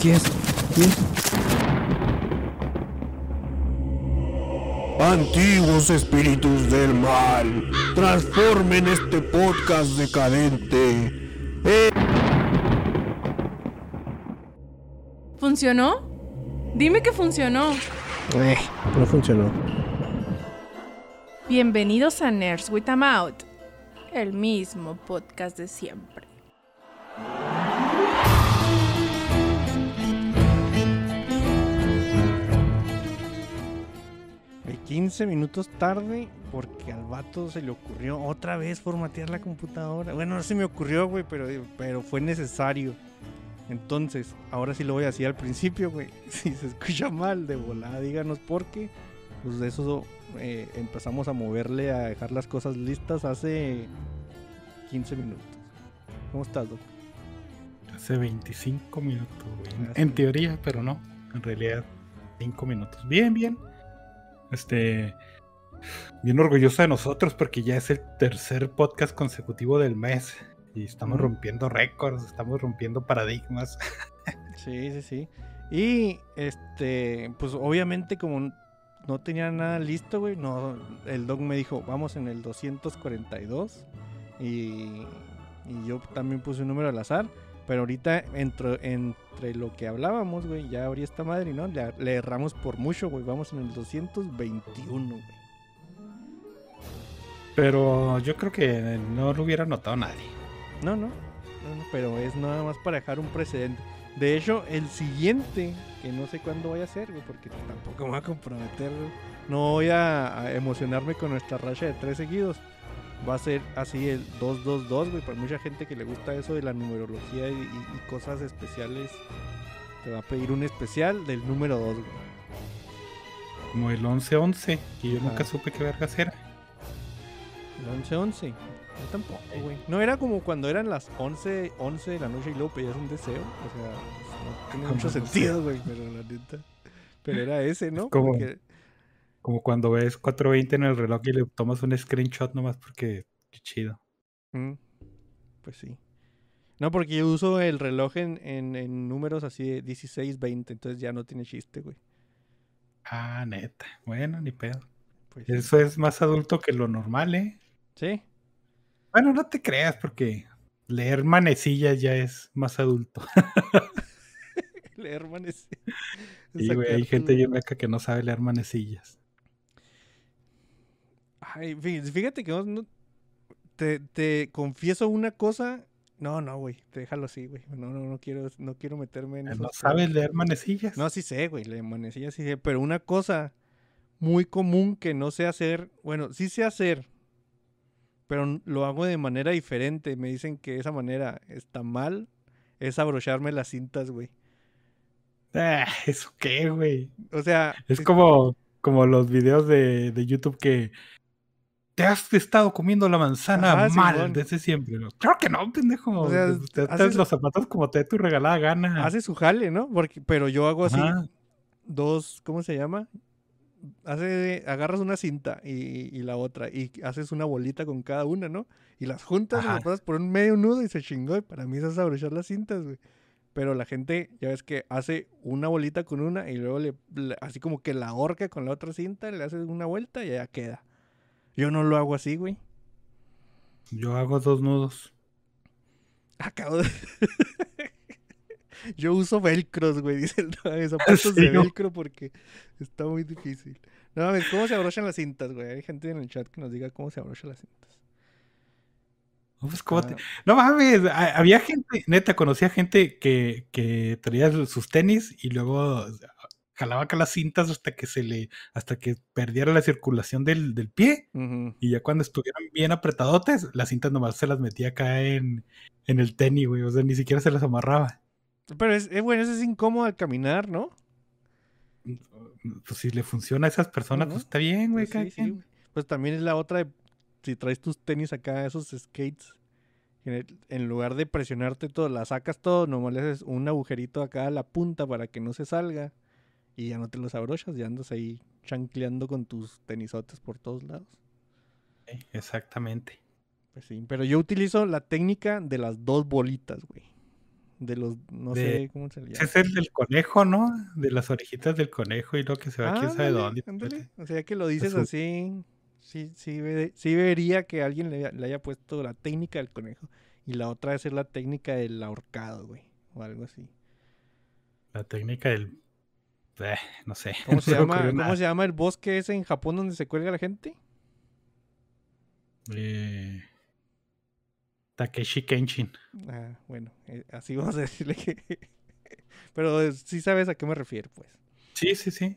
¿Quién es? ¿Quién? Antiguos espíritus del mal, transformen este podcast decadente. Eh, ¿Funcionó? Dime que funcionó. Eh, no funcionó. Bienvenidos a Nerds with a Mouth, el mismo podcast de siempre. 15 minutos tarde porque al vato se le ocurrió otra vez formatear la computadora. Bueno, no se me ocurrió, güey, pero, pero fue necesario. Entonces, ahora sí lo voy a decir al principio, güey. Si se escucha mal de volada, díganos por qué. Pues de eso eh, empezamos a moverle, a dejar las cosas listas hace 15 minutos. ¿Cómo estás, Doc? Hace 25 minutos, güey. En sí. teoría, pero no. En realidad, 5 minutos. Bien, bien. Este. Bien orgulloso de nosotros porque ya es el tercer podcast consecutivo del mes. Y estamos rompiendo récords, estamos rompiendo paradigmas. Sí, sí, sí. Y este, pues obviamente como no tenía nada listo, güey, no, el dog me dijo, vamos en el 242 y, y yo también puse un número al azar, pero ahorita entre, entre lo que hablábamos, güey, ya abrí esta madre no, le, le erramos por mucho, güey, vamos en el 221, güey. Pero yo creo que no lo hubiera notado nadie. No, no, no, no, pero es nada más para dejar un precedente. De hecho, el siguiente, que no sé cuándo voy a hacer, güey, porque tampoco me voy a comprometer, güey. No voy a, a emocionarme con nuestra racha de tres seguidos. Va a ser así el 222, güey. Para mucha gente que le gusta eso de la numerología y, y- y cosas especiales, te va a pedir un especial del número 2, güey. Como el 11-11, que yo nunca supe qué vergas era. El 11-11. Yo tampoco, güey. No era como cuando eran las 11, 11 de la noche y luego pedías un deseo. O sea, pues, no tiene mucho sentido, güey, pero la neta. Pero era ese, ¿no? como- Porque- Como cuando ves 420 en el reloj y le tomas un screenshot nomás porque qué chido. Mm, pues sí. No, porque yo uso el reloj en, en, en números así de 16, 20, entonces ya no tiene chiste, güey. Ah, neta. Bueno, ni pedo. Pues sí. Eso es más adulto que lo normal, ¿eh? Sí. Bueno, no te creas, porque leer manecillas ya es más adulto. Leer manes. Y, güey, hay gente bien meca que no sabe leer manecillas. Ay, fíjate que no, no- te, te confieso una cosa. No, no, güey, déjalo así, güey. No, no, no quiero, no quiero meterme en ¿No esos sabes problemas. leer manecillas? No, sí sé, güey, le manecilla sí sé, pero una cosa muy común que no sé hacer, bueno, sí sé hacer, pero lo hago de manera diferente. Me dicen que esa manera está mal, es abrocharme las cintas, güey. Ah, ¿Eso qué, güey? O sea, Es como, como los videos de, de YouTube que te has estado comiendo la manzana Ajá, mal Simón. desde siempre. ¿no? Claro que no, pendejo. O sea, te haces- los zapatos como te dé tu regalada gana. hace su jale, ¿no? Porque, pero yo hago así Ajá. dos, ¿cómo se llama? Hace, agarras una cinta y, y la otra y haces una bolita con cada una, ¿no? Y las juntas y las pasas por un medio nudo y se chingó. Y para mí eso es abrochar las cintas, güey. Pero la gente, ya ves que hace una bolita con una y luego le, así como que la ahorca con la otra cinta, le hace una vuelta y ya queda. Yo no lo hago así, güey. Yo hago dos nudos. Acabo de... Yo uso velcros, güey, dice el de zapatos de serio? velcro porque está muy difícil. No mames, ¿cómo se abrochan las cintas, güey? Hay gente en el chat que nos diga cómo se abrochan las cintas. No, pues, ¿cómo te- Ah, No mames, ha- había gente, neta, conocía gente que, que traía sus tenis y luego jalaba acá las cintas hasta que se le, hasta que perdiera la circulación del, del pie. Y ya cuando estuvieran bien apretadotes, las cintas nomás se las metía acá en, en el tenis, güey. O sea, ni siquiera se las amarraba. Pero es, eh, bueno, eso es incómodo al caminar, ¿no? Pues si le funciona a esas personas, pues está bien, güey. Pues cada sí, sí, quien. güey. Pues también es la otra de si traes tus tenis acá, esos skates, en, el- en lugar de presionarte todo, la sacas todo, nomás le haces un agujerito acá a la punta para que no se salga y ya no te los abrochas, ya andas ahí chancleando con tus tenisotes por todos lados. Exactamente. Pues sí, pero yo utilizo la técnica de las dos bolitas, güey. De los, no De- sé cómo se le llama. Es el del conejo, ¿no? De las orejitas del conejo y lo que se va quién sabe dónde. ándale. O sea, que lo dices su- así, sí, sí, sí vería que alguien le, le haya puesto la técnica del conejo. Y la otra es la técnica del ahorcado, güey. O algo así. La técnica del. Eh, no sé. ¿Cómo se, llama, ¿Cómo se llama el bosque ese en Japón donde se cuelga la gente? Eh, Takeshi Kenshin. Ah, bueno, eh, así vamos a decirle que... Pero eh, sí sabes a qué me refiero, pues. Sí, sí, sí.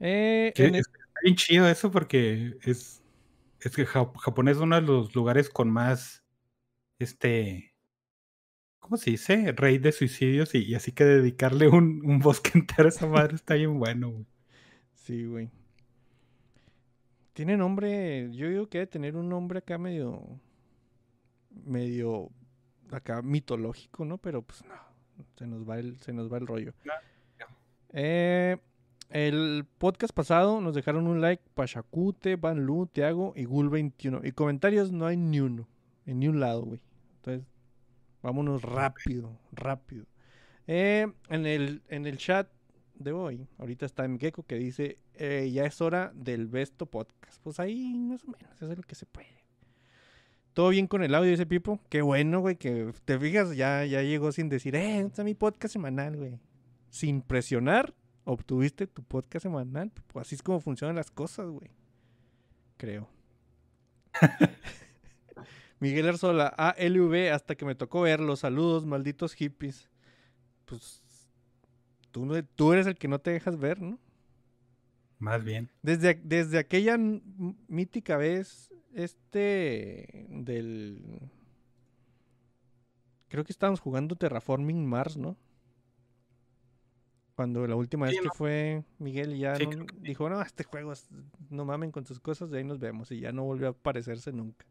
Eh, en es- bien chido eso porque es. Es que Ja- Japón es uno de los lugares con más. Este. ¿Cómo se dice? Rey de suicidios y, y así que dedicarle un, un bosque entero a esa madre está bien bueno, güey. Sí, güey. Tiene nombre, yo digo que debe tener un nombre acá medio, medio, acá mitológico, ¿no? Pero pues no, se nos va el, se nos va el rollo. No, no. Eh, el podcast pasado nos dejaron un like Pachacute, Van Lu, Tiago y Gul21. Y comentarios no hay ni uno, en ni un lado, güey. Entonces, vámonos rápido, rápido. Eh, en, el, en el chat de hoy, ahorita está Mgeko que dice, eh, ya es hora del Besto Podcast. Pues ahí más o menos, eso es lo que se puede. Todo bien con el audio, dice Pipo. Qué bueno, güey, que te fijas, ya, ya llegó sin decir, eh, ¿dónde está mi podcast semanal, güey? Sin presionar, obtuviste tu podcast semanal. Pipo. Así es como funcionan las cosas, güey. Creo. Miguel Arzola, ALV, hasta que me tocó verlos. Saludos, malditos hippies. Pues tú, eres el que no te dejas ver, ¿no? Más bien. Desde, desde aquella mítica vez, este, del... Creo que estábamos jugando Terraforming Mars, ¿no? Cuando la última vez que fue Miguel ya Sí, no- creo que sí. dijo, no, este juego, es- no mamen con sus cosas, de ahí nos vemos. Y ya no volvió a aparecerse nunca.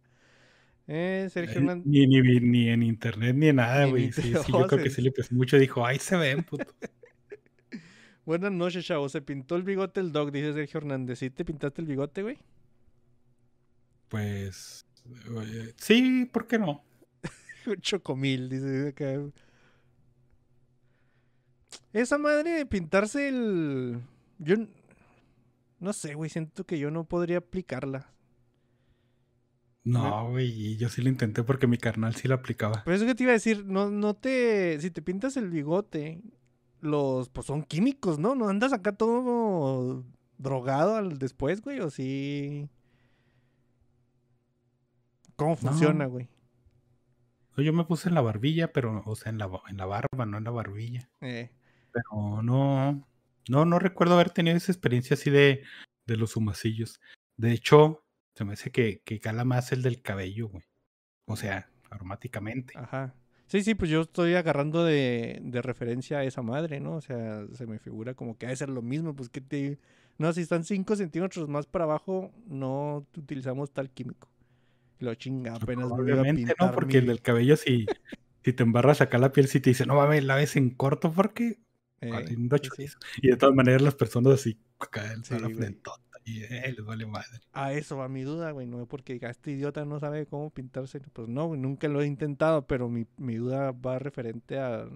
Eh, Sergio Eh, Hernández... Ni, ni, ni en internet ni en nada, güey. Sí, yo creo que sí. le pesó mucho. Dijo, ay, se ven, puto. Buenas noches, chavos. Se pintó el bigote el dog, dice Sergio Hernández. ¿Sí te pintaste el bigote, güey? Pues. oye, sí, ¿por qué no? Un chocomil, dice acá. Esa madre de pintarse el. Yo. No sé, güey. Siento que yo no podría aplicarla. No, güey, y yo sí lo intenté porque mi carnal sí lo aplicaba. Pero eso que te iba a decir, no, no te. Si te pintas el bigote, los. Pues son químicos, ¿no? No andas acá todo drogado al después, güey. O sí. ¿Cómo funciona, No. güey? Yo me puse en la barbilla, pero, o sea, en la, en la barba, no en la barbilla. Eh, Pero no, no, no recuerdo haber tenido esa experiencia así de, de los humacillos. De hecho, se me hace que, que cala más el del cabello, güey. O sea, aromáticamente. Ajá. Sí, sí, pues yo estoy agarrando de, de referencia a esa madre, ¿no? O sea, se me figura como que ha de ser lo mismo, pues que te... No, si están 5 centímetros más para abajo, no utilizamos tal químico. Lo chinga, apenas me iba a Obviamente, pintar ¿no? Porque el del cabello, si, si te embarras acá la piel, si te dice, no mames, la ves en corto porque eh, haciendo sí, sí. chorizo". Y de todas maneras, las personas así, acá en toda Sí, y les vale madre. A eso va mi duda, güey, no es porque diga, este idiota no sabe cómo pintarse. Pues no, güey, nunca lo he intentado, pero mi, mi duda va referente a...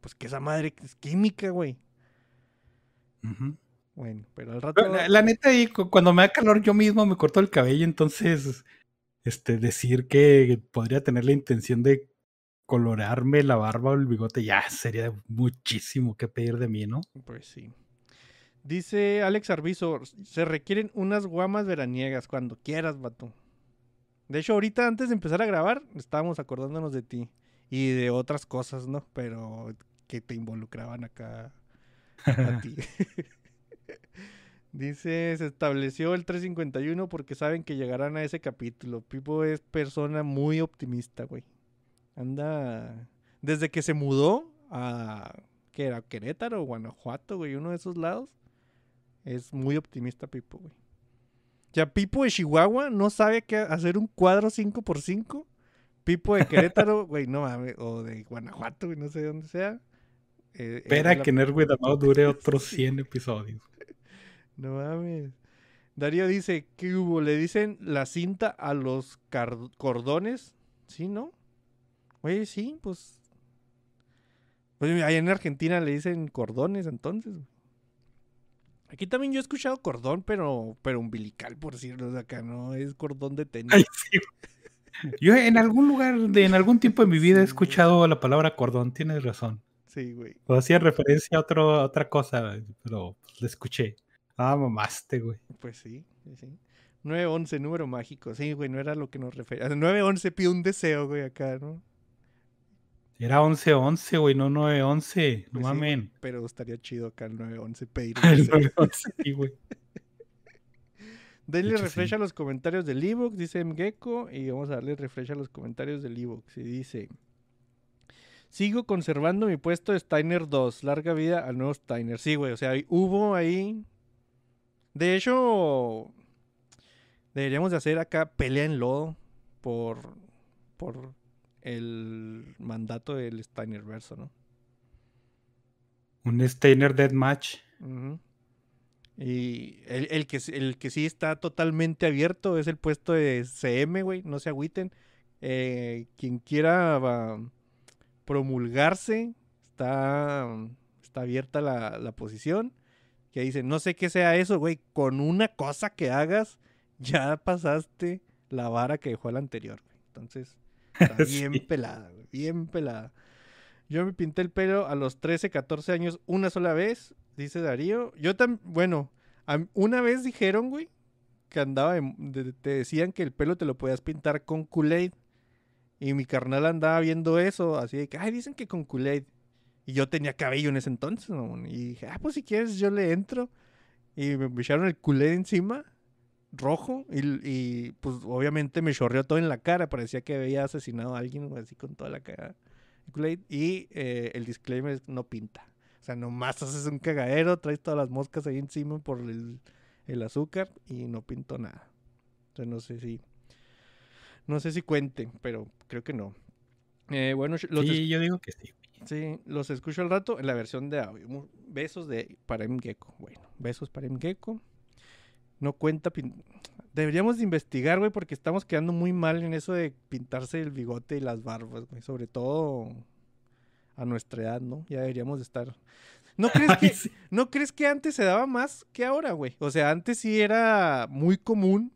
Pues que esa madre es química, güey. Bueno, pero al rato... La, la neta, ahí, cu- cuando me da calor, yo mismo me corto el cabello, entonces, este, decir que podría tener la intención de colorarme la barba o el bigote, ya sería muchísimo que pedir de mí, ¿no? Pues sí. Dice Alex Arbizo, se requieren unas guamas veraniegas cuando quieras, vato. De hecho, ahorita antes de empezar a grabar, estábamos acordándonos de ti y de otras cosas, ¿no? Pero que te involucraban acá a ti. Dice, se estableció el 351 porque saben que llegarán a ese capítulo. Pipo es persona muy optimista, güey. Anda, desde que se mudó a, ¿qué era? Querétaro o Guanajuato, güey, uno de esos lados. Es muy optimista Pipo, güey. Ya Pipo de Chihuahua no sabe qué hacer un cuadro 5x5. Pipo de Querétaro, güey, no mames, o de Guanajuato, güey, no sé de dónde sea. Eh, Espera es la- que Nerdwith no dure otros 100 episodios. No mames. Darío dice, ¿qué hubo? ¿Le dicen la cinta a los cordones? ¿Sí, no? Oye, sí, pues... Pues ahí en Argentina le dicen cordones entonces. güey. Aquí también yo he escuchado cordón, pero, pero umbilical, por decirlo de acá, ¿no? Es cordón de tenis. Ay, sí. Yo en algún lugar, de, en algún tiempo de mi vida he escuchado la palabra cordón, tienes razón. Sí, güey. O hacía referencia a, otro, a otra cosa, pero pues, la escuché. Ah, mamaste, güey. Pues sí, sí, sí. 911, número mágico. Sí, güey, no era lo que nos refería. 911 pide un deseo, güey, acá, ¿no? Era 11-11, güey, no 9-11. No Pues sí, mamen. pero estaría chido acá el 911 pedir El deseo. 9-11, sí, güey. Denle refresh sí. a los comentarios del ebook, dice Mgecko, y vamos a darle refresh a los comentarios del ebook. Y dice: Sigo conservando mi puesto de Steiner 2. Larga vida al nuevo Steiner. Sí, güey, o sea, hubo ahí. De hecho, deberíamos de hacer acá pelea en lodo por, por el mandato del Steiner verso, ¿no? Un Steiner Dead Match. Y el, el que, el que sí está totalmente abierto es el puesto de CM, güey, no se agüiten. Eh, quien quiera va, promulgarse, está, está abierta la, la posición. Que dice, no sé qué sea eso, güey, con una cosa que hagas, ya pasaste la vara que dejó el anterior, güey. Entonces, está Sí. bien pelada, bien pelada. Yo me pinté el pelo a los 13, 14 años una sola vez, dice Darío. Yo también, bueno, una vez dijeron, güey, que andaba, de- te decían que el pelo te lo podías pintar con Kool-Aid. Y mi carnal andaba viendo eso, así de que, ay, dicen que con Kool-Aid. Y yo tenía cabello en ese entonces, Y dije, ah, pues si quieres yo le entro. Y me echaron el Kool-Aid encima, rojo, y, y, pues obviamente me chorreó todo en la cara. Parecía que había asesinado a alguien, así con toda la cara. Y eh, el disclaimer es no pinta. O sea, nomás haces un cagadero, traes todas las moscas ahí encima por el, el azúcar y no pinto nada. Entonces no sé si... No sé si cuente, pero creo que no. Eh, bueno, los, Sí, yo digo que sí. sí, los escucho al rato en la versión de audio. Besos de para Mgecko. Bueno, besos para Mgecko. No cuenta. Deberíamos de investigar, güey, porque estamos quedando muy mal en eso de pintarse el bigote y las barbas, güey. Sobre todo a nuestra edad, ¿no? Ya deberíamos de estar. ¿No crees que, sí. ¿No crees que antes se daba más que ahora, güey? O sea, antes sí era muy común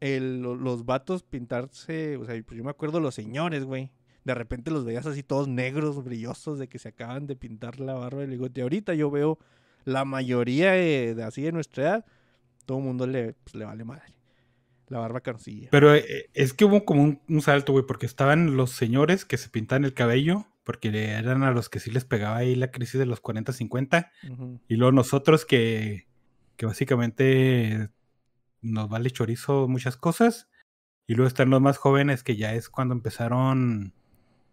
el- los vatos pintarse, o sea, pues yo me acuerdo los señores, güey. De repente los veías así todos negros, brillosos, de que se acaban de pintar la barba del bigote. Ahorita yo veo la mayoría de, de así de nuestra edad, todo el mundo le, pues, le vale madre. La barba cancilla. Pero eh, es que hubo como un, un salto, güey, porque estaban los señores que se pintaban el cabello, porque eran a los que sí les pegaba ahí la crisis de los 40, 50, Ujú. y luego nosotros que, que básicamente nos vale chorizo muchas cosas, y luego están los más jóvenes que ya es cuando empezaron,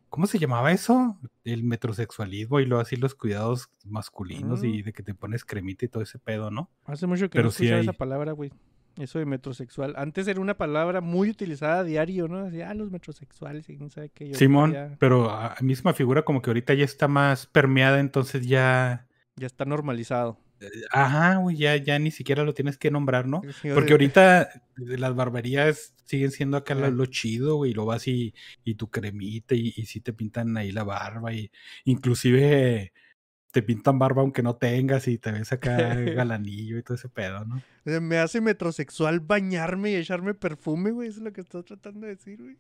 ¿cómo se llamaba eso? El metrosexualismo y luego así los cuidados masculinos y de que te pones cremita y todo ese pedo, ¿no? Hace mucho que Pero no sí hay- esa palabra, güey. Eso de metrosexual. Antes era una palabra muy utilizada a diario, ¿no? Así, ah, los metrosexuales y no sé qué. Simón, Ya, pero a a misma figura como que ahorita ya está más permeada, entonces ya... ya está normalizado. Ajá, güey, ya, ya ni siquiera lo tienes que nombrar, ¿no? Porque ahorita de las barberías siguen siendo acá lo, chido, güey, lo vas y, y tu cremita y, y sí te pintan ahí la barba y inclusive te pintan barba aunque no tengas y te ves acá galanillo y todo ese pedo, ¿no? o sea, me hace metrosexual bañarme y echarme perfume, güey. Eso es lo que estoy tratando de decir, güey.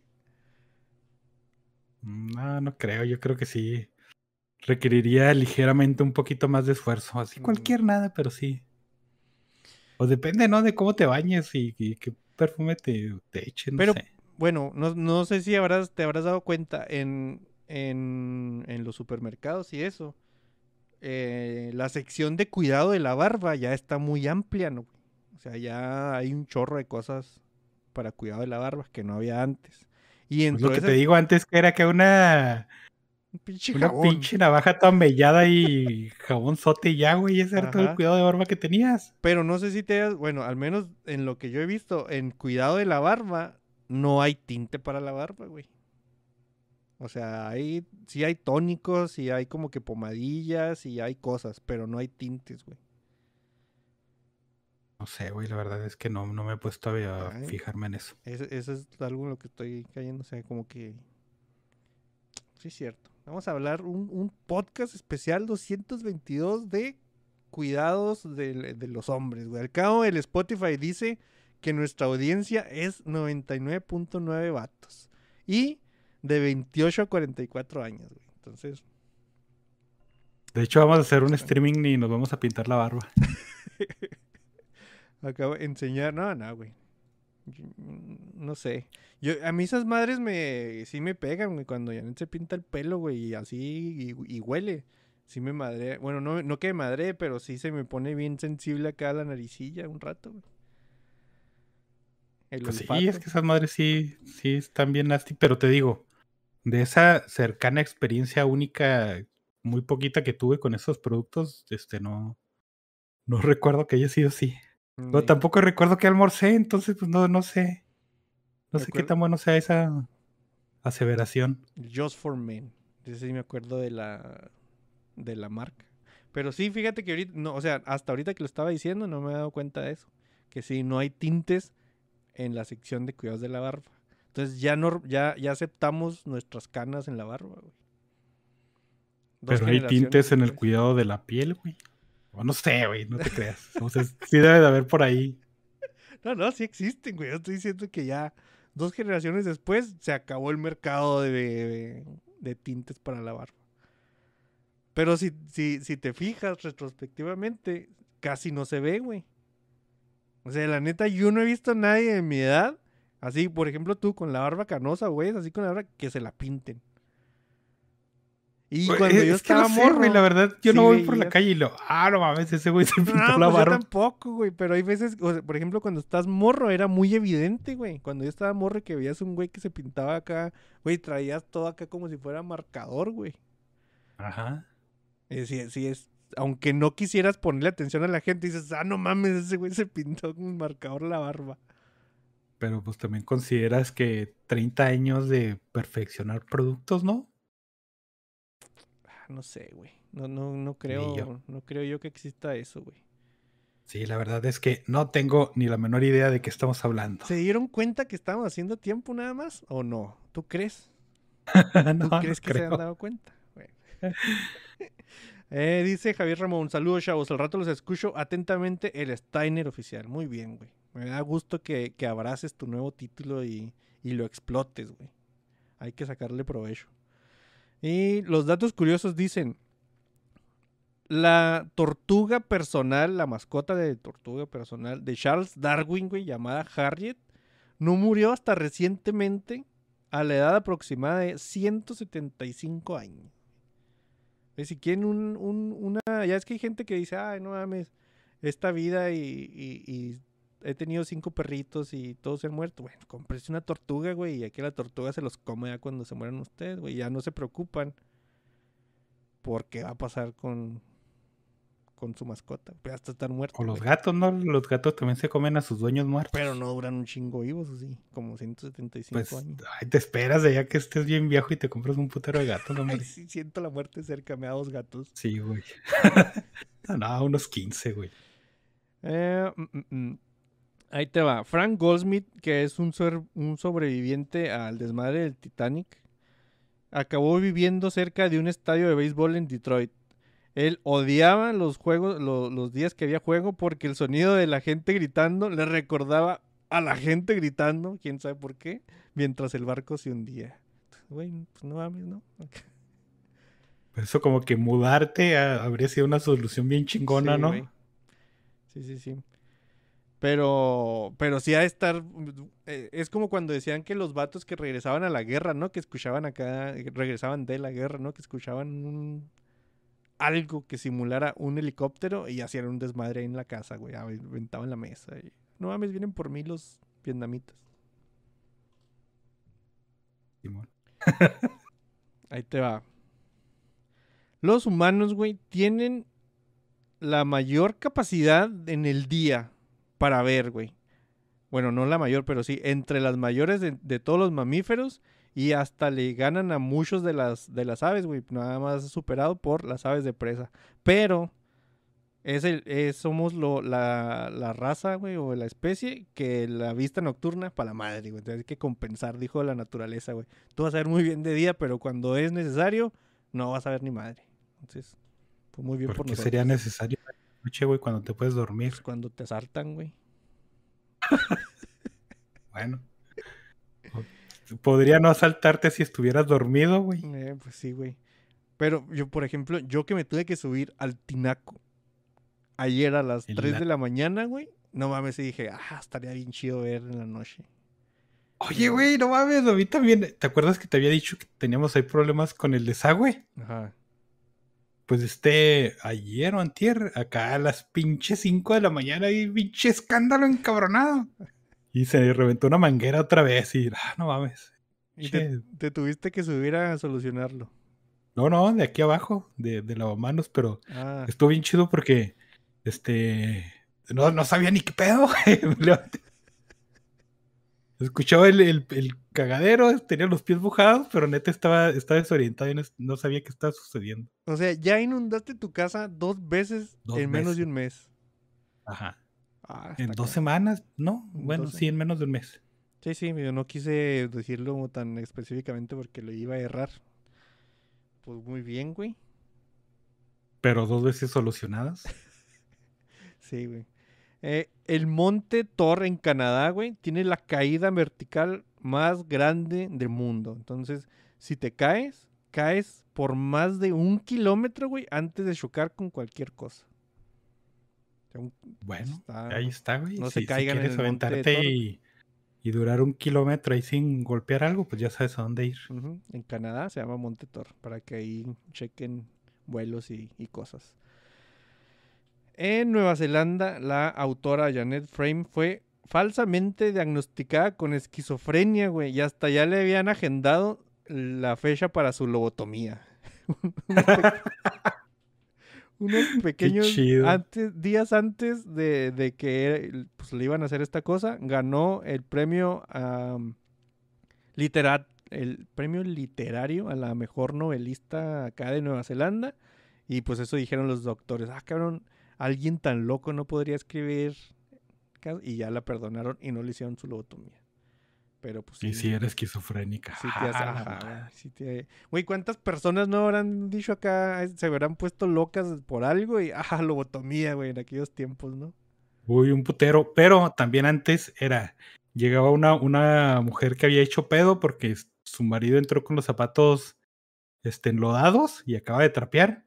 Mm, No, no creo, yo creo que sí. Requeriría ligeramente un poquito más de esfuerzo. Así cualquier nada, pero sí. O depende, ¿no? De cómo te bañes y, y qué perfume te, te echen, no Pero- sé. Bueno, no, no sé si habrás, te habrás dado cuenta en, en, en los supermercados y eso. eh, la sección de cuidado de la barba ya está muy amplia, ¿no? O sea, ya hay un chorro de cosas para cuidado de la barba que no había antes. Y Pues lo que te digo antes que era que una, un pinche una jabón. pinche navaja toda mellada y jabón sote y ya, güey. Ese era todo el cuidado de barba que tenías. Pero no sé si te has, bueno, al menos en lo que yo he visto, en cuidado de la barba, no hay tinte para la barba, güey. O sea, hay, sí hay tónicos, sí hay como que pomadillas, y hay cosas, pero no hay tintes, güey. No sé, güey, la verdad es que no, no me he puesto a, Ay. fijarme en eso. Eso es algo en lo que estoy cayendo, o sea, como que... Sí, es cierto. Vamos a hablar un, un podcast especial 222 de cuidados de, de los hombres, güey. Al cabo, el Spotify dice que nuestra audiencia es 99.9 vatos. Y de 28 a 44 años, güey. Entonces, De hecho, vamos a hacer un streaming y nos vamos a pintar la barba. acabo de enseñar. No, no, güey. Yo- No sé. Yo, a mí esas madres me sí me pegan, güey, cuando ya no se pinta el pelo, güey, y así y, y huele. Sí me madre, bueno, no, no que madre, pero sí se me pone bien sensible acá la naricilla un rato, güey. El Pues sí, es que esas madres sí, sí están bien nasty, pero te digo, de esa cercana experiencia única, muy poquita que tuve con esos productos, este no, no recuerdo que haya sido así. Sí. tampoco recuerdo que almorcé, entonces pues no, no sé. No Me sé qué tan bueno sea esa aseveración. Just for Men. Ese sí me acuerdo de la de la marca. Pero sí, fíjate que ahorita, no, o sea, hasta ahorita que lo estaba diciendo no me he dado cuenta de eso. Que sí, no hay tintes en la sección de cuidados de la barba. Entonces ya no, ya, ya aceptamos nuestras canas en la barba, güey. Dos Pero hay tintes en el cuidado de la piel, güey. No sé, güey, no te creas. O sea, sí debe de haber por ahí. No, no, sí existen, güey. Yo estoy diciendo que ya dos generaciones después se acabó el mercado de, de- de tintes para la barba. Pero si, si, si te fijas retrospectivamente, casi no se ve, güey. O sea, la neta, yo no he visto a nadie de mi edad, así, por ejemplo, tú con la barba canosa, güey, así con la barba, que se la pinten. Y cuando es yo estaba no sé, morro, güey, la verdad, yo sí no voy por la calle y lo, ah, no mames, ese güey se pintó No, la pues yo barba. tampoco, güey, pero hay veces, o sea, por ejemplo, cuando estás morro era muy evidente, güey. Cuando yo estaba morro que veías un güey que se pintaba acá, güey, traías todo acá como si fuera marcador, güey. Ajá. Sí, sí es, aunque no quisieras ponerle atención a la gente, dices, ah, no mames, ese güey se pintó con un marcador la barba. Pero pues también consideras que 30 años de perfeccionar productos, ¿no? No sé, güey. No, no, no creo, yo. no creo yo que exista eso, güey. Sí, la verdad es que no tengo ni la menor idea de qué estamos hablando. ¿Se dieron cuenta que estábamos haciendo tiempo nada más o no? ¿Tú crees? no, ¿Tú no crees que se han dado cuenta? Bueno. Eh, dice Javier Ramón, saludos chavos, al rato los escucho atentamente el Steiner oficial. Muy bien, güey. Me da gusto que, que abraces tu nuevo título y, y lo explotes, güey. Hay que sacarle provecho. Y los datos curiosos dicen, la tortuga personal, la mascota de tortuga personal de Charles Darwin, güey, llamada Harriet, no murió hasta recientemente a la edad aproximada de 175 años. Eh, Si quieren un, un- una... Ya es que hay gente que dice, ay, no mames, esta vida y- y he tenido cinco perritos y todos se han muerto. Bueno, cómprese una tortuga, güey, y aquí la tortuga se los come ya cuando se mueran ustedes, güey. Ya no se preocupan por qué va a pasar con, con su mascota. Pues hasta estar muerto. O los güey. gatos, ¿no? Los gatos también se comen a sus dueños muertos. Pero no duran un chingo vivos, así, como 175 Pues, años. ay, te esperas de ya que estés bien viejo y te compras un putero de gatos, no, sí, siento la muerte cerca, me da dos gatos. Sí, güey. no, no, unos 15, güey. Eh, mm, mm, mm. Ahí te va. Frank Goldsmith, que es un, sobreviviente al desmadre del Titanic, acabó viviendo cerca de un estadio de béisbol en Detroit. Él odiaba los juegos, lo- los días que había juego, porque el sonido de la gente gritando le recordaba a la gente gritando, quién sabe por qué, mientras el barco se hundía. Güey, pues no mames, ¿no? Eso como que mudarte a- habría sido una solución bien chingona, Sí, ¿no? Sí, sí, sí. Pero, pero sí ha de estar. eh, es como cuando decían que los vatos que regresaban a la guerra, ¿no? Que escuchaban acá, eh, regresaban de la guerra, ¿no? Que escuchaban un algo que simulara un helicóptero y hacían un desmadre ahí en la casa, güey. Aventaban la mesa. Y, no mames, vienen por mí los vietnamitas. Simón. Ahí te va. Los humanos, güey, tienen la mayor capacidad en el día para ver, güey. Bueno, no la mayor, pero sí, entre las mayores de, de todos los mamíferos y hasta le ganan a muchos de las, de las aves, güey. Nada más superado por las aves de presa. Pero es el, es- somos lo, la, la raza, güey, o la especie que la vista nocturna para la madre, güey. Entonces hay que compensar, dijo la naturaleza, güey. Tú vas a ver muy bien de día, pero cuando es necesario, no vas a ver ni madre. Entonces, pues muy bien por Porque nosotros. sería necesario noche, güey, cuando te puedes dormir. Pues cuando te asaltan, güey. Bueno. Podría no asaltarte si estuvieras dormido, güey. Eh, pues sí, güey. Pero yo, por ejemplo, yo que me tuve que subir al Tinaco ayer a las En 3 la- de la mañana, güey. No mames, y dije, ah, estaría bien chido ver en la noche. Oye, güey, no mames, a mí también. ¿Te acuerdas que te había dicho que teníamos ahí problemas con el desagüe? Ajá. Pues este, ayer o antier, acá a las pinches 5 de la mañana, y pinche escándalo encabronado. Y se reventó una manguera otra vez y, ah, no mames. Y te, tuviste que subir a solucionarlo. No, no, de aquí abajo, de, de lavamanos, pero Ah, estuvo bien chido porque, este, no, no sabía ni qué pedo. Escuchaba el, el- el cagadero, tenía los pies mojados, pero neta estaba, estaba desorientado y no, no sabía qué estaba sucediendo. o sea, ya inundaste tu casa dos veces Dos en menos de un mes. Ajá. Ah, En dos semanas, ¿no? En Bueno, sí, en menos de un mes. Sí, sí, yo no quise decirlo tan específicamente porque lo iba a errar. Pues muy bien, güey. Pero dos veces solucionadas. Sí, güey. Eh, el monte Thor en Canadá, güey, tiene la caída vertical más grande del mundo. Entonces, si te caes, caes por más de un kilómetro, güey, antes de chocar con cualquier cosa. O sea, un- Bueno, Está- ahí está, güey. no si, se caigan en quieres el monte de aventarte y, y durar un kilómetro ahí sin golpear algo, pues ya sabes a dónde ir. En Canadá se llama Monte Thor, para que ahí chequen vuelos y, y cosas. En Nueva Zelanda, la autora Janet Frame fue falsamente diagnosticada con esquizofrenia, güey, y hasta ya le habían agendado la fecha para su lobotomía. Unos pe- Unos pequeños antes, días antes de, de que pues, le iban a hacer esta cosa, ganó el premio am, literat- el premio literario a la mejor novelista acá de Nueva Zelanda. Y pues eso dijeron los doctores. Ah, cabrón, alguien tan loco no podría escribir. Y ya la perdonaron y no le hicieron su lobotomía. Pero pues Y si eres esquizofrénica. Sí te hace- ajá, sí te- Güey, ¿cuántas personas no habrán dicho acá? Se habrán puesto locas por algo y, ajá, lobotomía, güey, en aquellos tiempos, ¿no? Uy, un putero. Pero también antes era, llegaba una, una mujer que había hecho pedo porque su marido entró con los zapatos este, enlodados y acaba de trapear.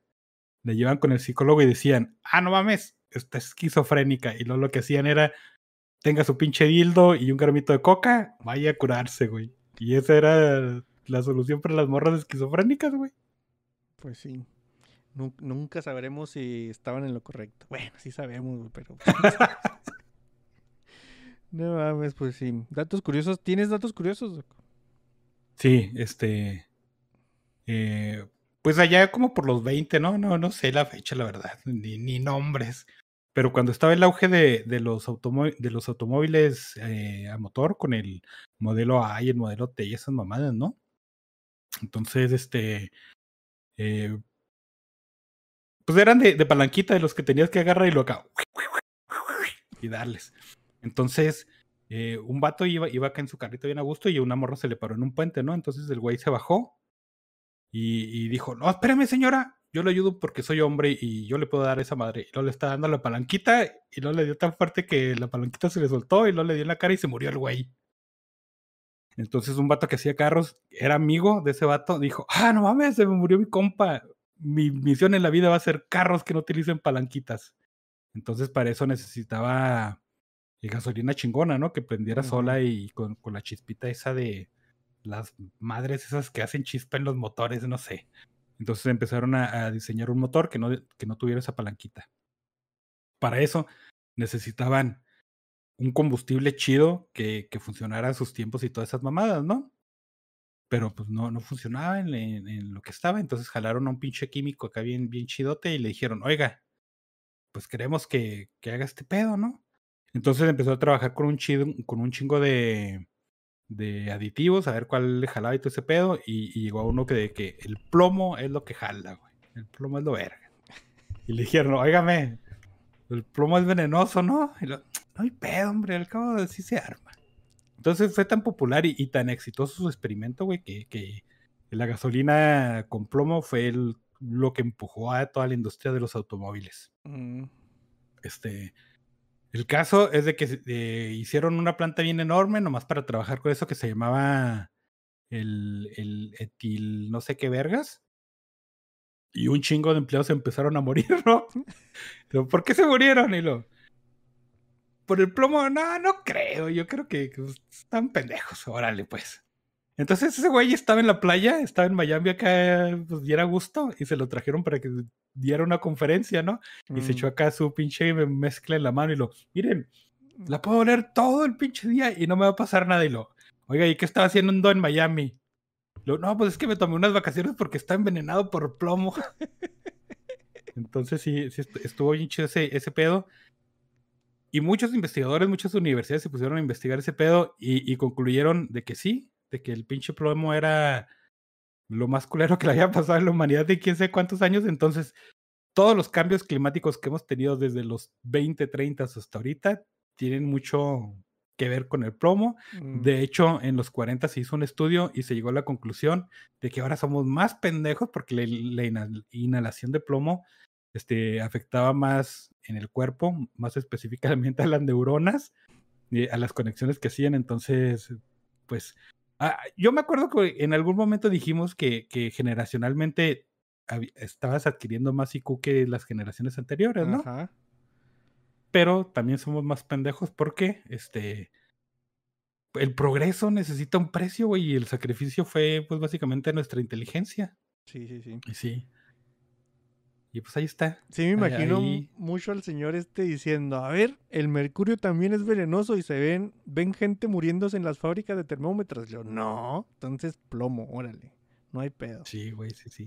Le llevan con el psicólogo y decían, ah, no mames, está esquizofrénica. Y luego lo que hacían era, tenga su pinche dildo y un gramito de coca, vaya a curarse, güey. Y esa era la solución para las morras esquizofrénicas, güey. Pues sí. Nu- nunca sabremos si estaban en lo correcto. Bueno, sí sabemos, güey, pero... no mames, pues sí. Datos curiosos. ¿Tienes datos curiosos? Sí, este. eh, pues allá como por los 20, ¿no? No, no sé la fecha, la verdad, ni, nombres. Pero cuando estaba el auge de, de los, de los automóviles eh, a motor con el modelo A y el modelo T y esas mamadas, ¿no? Entonces, este. eh, pues eran de, de palanquita de los que tenías que agarrar y lo acá. Y darles. Entonces, eh, un vato iba, iba acá en su carrito bien a gusto y una morra se le paró en un puente, ¿no? Entonces el güey se bajó y, y dijo, no, espérame señora, yo le ayudo porque soy hombre y yo le puedo dar esa madre. Y luego le está dando la palanquita y luego le dio tan fuerte que la palanquita se le soltó y luego le dio en la cara y se murió el güey. Entonces un vato que hacía carros, era amigo de ese vato, dijo, ah, no mames, se me murió mi compa. Mi misión en la vida va a ser carros que no utilicen palanquitas. Entonces para eso necesitaba gasolina chingona, ¿no? Que prendiera sola y con, con la chispita esa de las madres esas que hacen chispa en los motores, no sé. Entonces empezaron a, diseñar un motor que no, que no tuviera esa palanquita. Para eso necesitaban un combustible chido que, que funcionara a sus tiempos y todas esas mamadas, ¿no? Pero pues no, no funcionaba en lo que estaba. Entonces jalaron a un pinche químico acá bien, bien chidote y le dijeron, oiga, pues queremos que, que haga este pedo, ¿no? Entonces empezó a trabajar con un, chido, con un chingo de, de aditivos, a ver cuál le jalaba y todo ese pedo. Y, y llegó a uno que de que el plomo es lo que jala, güey. El plomo es lo verga. Y le dijeron, óigame, el plomo es venenoso, ¿no? Y lo, no hay pedo, hombre, al cabo de sí se arma. Entonces fue tan popular y, y tan exitoso su experimento, güey, que, que la gasolina con plomo fue el- lo que empujó a toda la industria de los automóviles. Mm, Este, el caso es de que eh, hicieron una planta bien enorme nomás para trabajar con eso que se llamaba el, el etil no sé qué vergas. Y un chingo de empleados empezaron a morir, ¿no? Pero, ¿Por qué se murieron? Y lo, por el plomo, no, no creo. Yo creo que, que están pendejos. Órale, pues. Entonces ese güey estaba en la playa, estaba en Miami acá, pues diera gusto, y se lo trajeron para que diera una conferencia, ¿no? Y se mm. echó acá su pinche mezcla en la mano y lo, miren, la puedo oler todo el pinche día y no me va a pasar nada. Y lo, oiga, ¿y qué estaba haciendo en Miami? Lo, no, pues es que me tomé unas vacaciones porque está envenenado por plomo. Entonces sí, sí estu- estuvo bien chido ese, ese pedo. Y muchos investigadores, muchas universidades se pusieron a investigar ese pedo y, y concluyeron de que sí, de que el pinche plomo era lo más culero que le había pasado a la humanidad de quién sabe cuántos años. Entonces, todos los cambios climáticos que hemos tenido desde los 20, 30 hasta ahorita tienen mucho que ver con el plomo. Mm, De hecho, en los 40 se hizo un estudio y se llegó a la conclusión de que ahora somos más pendejos porque la, la inhal- inhalación de plomo este, afectaba más en el cuerpo, más específicamente a las neuronas, y a las conexiones que hacían. Entonces, pues, ah, yo me acuerdo que en algún momento dijimos que, que generacionalmente estabas adquiriendo más IQ que las generaciones anteriores, ¿no? Ajá. pero también somos más pendejos porque este el progreso necesita un precio, güey, y el sacrificio fue pues básicamente nuestra inteligencia. Sí, sí, sí. Sí. Y pues ahí está. Sí, me imagino ahí- mucho al señor este diciendo, a ver, el mercurio también es venenoso y se ven, ven gente muriéndose en las fábricas de termómetros. Yo, no, entonces plomo, órale, no hay pedo. Sí, güey, sí, sí.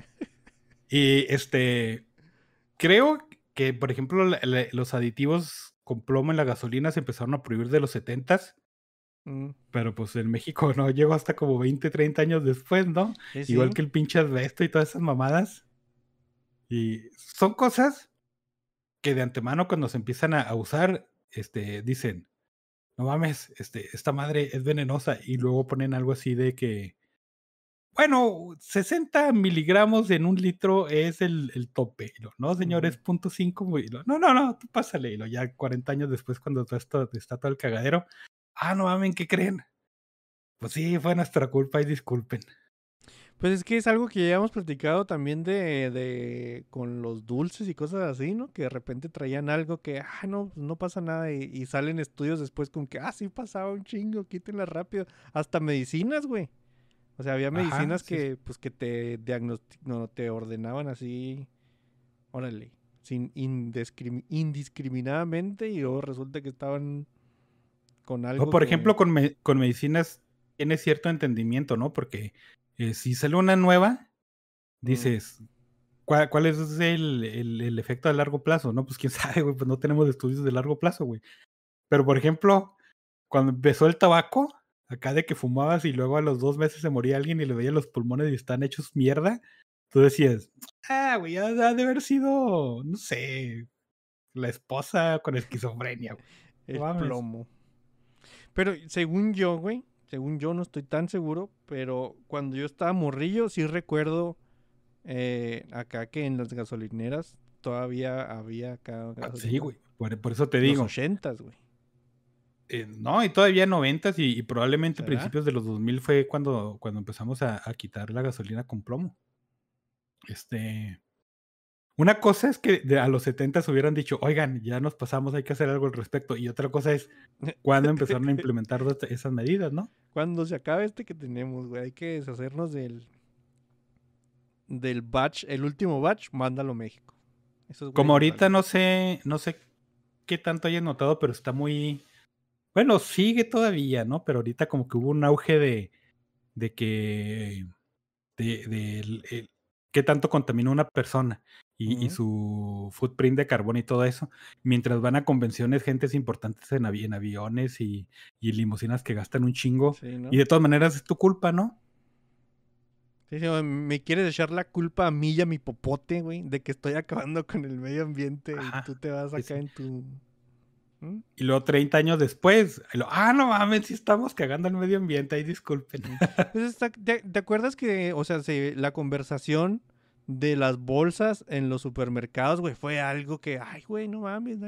y este creo que, por ejemplo, la- la- los aditivos con plomo en la gasolina se empezaron a prohibir de los 70s, Mm, pero pues en México no llegó hasta como 20, 30 años después, ¿no? sí, Igual sí. que el pinche asbesto y todas esas mamadas. Y son cosas que de antemano cuando se empiezan a, a usar, este, dicen, no mames, este, esta madre es venenosa. Y luego ponen algo así de que, bueno, 60 miligramos en un litro es el, el tope. Y lo, no, señor, es Ujú. punto cinco. güey". Y lo, no, no, no, tú pásale. Y lo, ya 40 años después, cuando todo esto está todo el cagadero, ah, no mames, ¿qué creen? Pues sí, fue nuestra culpa y disculpen. Pues es que es algo que ya hemos platicado también de, de con los dulces y cosas así, ¿no? Que de repente traían algo que, ah, no, pues no pasa nada y, y salen estudios después con que, ah, sí pasaba un chingo, quítenla rápido. Hasta medicinas, güey. O sea, había medicinas sí. que, pues, que te no, te ordenaban así, órale, sin indiscrimi- indiscriminadamente y luego resulta que estaban con algo O por que- ejemplo, con, me- con medicinas tiene cierto entendimiento, ¿no? Porque eh, si sale una nueva, dices, ¿cuál, cuál es el, el- el efecto a largo plazo? No, pues quién sabe, güey, pues no tenemos estudios de largo plazo, güey. Pero por ejemplo, cuando empezó el tabaco, acá de que fumabas y luego a los dos meses se moría alguien y le veía los pulmones y están hechos mierda, tú decías, ah, güey, ha de haber sido, no sé, la esposa con esquizofrenia, güey. El plomo. Pero según yo, güey, según yo no estoy tan seguro, pero cuando yo estaba morrillo sí recuerdo eh, acá que en las gasolineras todavía había acá Ah, Sí, güey. Por, por eso te Los digo. ochentas, güey. Eh, no, y todavía noventas y, y probablemente ¿Será? principios de los 2000 fue cuando, cuando empezamos a, a quitar la gasolina con plomo. Este, una cosa es que de- a los 70 hubieran dicho, oigan, ya nos pasamos, hay que hacer algo al respecto. Y otra cosa es cuando empezaron a implementar esas medidas, ¿no? Cuando se acabe este que tenemos, güey, hay que deshacernos del del batch, el último batch, mándalo a México. Como ahorita no sé, no sé qué tanto hayas notado, pero está muy, bueno, sigue todavía, ¿no? Pero ahorita como que hubo un auge de, de que, de, de el- qué tanto contamina una persona y, su footprint de carbón y todo eso, mientras van a convenciones, gentes importantes en, avi- en aviones y, y limusinas que gastan un chingo. Sí, ¿no? Y de todas maneras es tu culpa, ¿no? Sí, sí, me quieres echar la culpa a mí y a mi popote, güey, de que estoy acabando con el medio ambiente Ajá, y tú te vas acá en tu. Y luego 30 años después, lo, ah, no mames, sí estamos cagando al medio ambiente, ahí disculpen. Pues ¿te, te acuerdas que, o sea, se- la conversación de las bolsas en los supermercados, güey, fue algo que, ay, güey, no mames,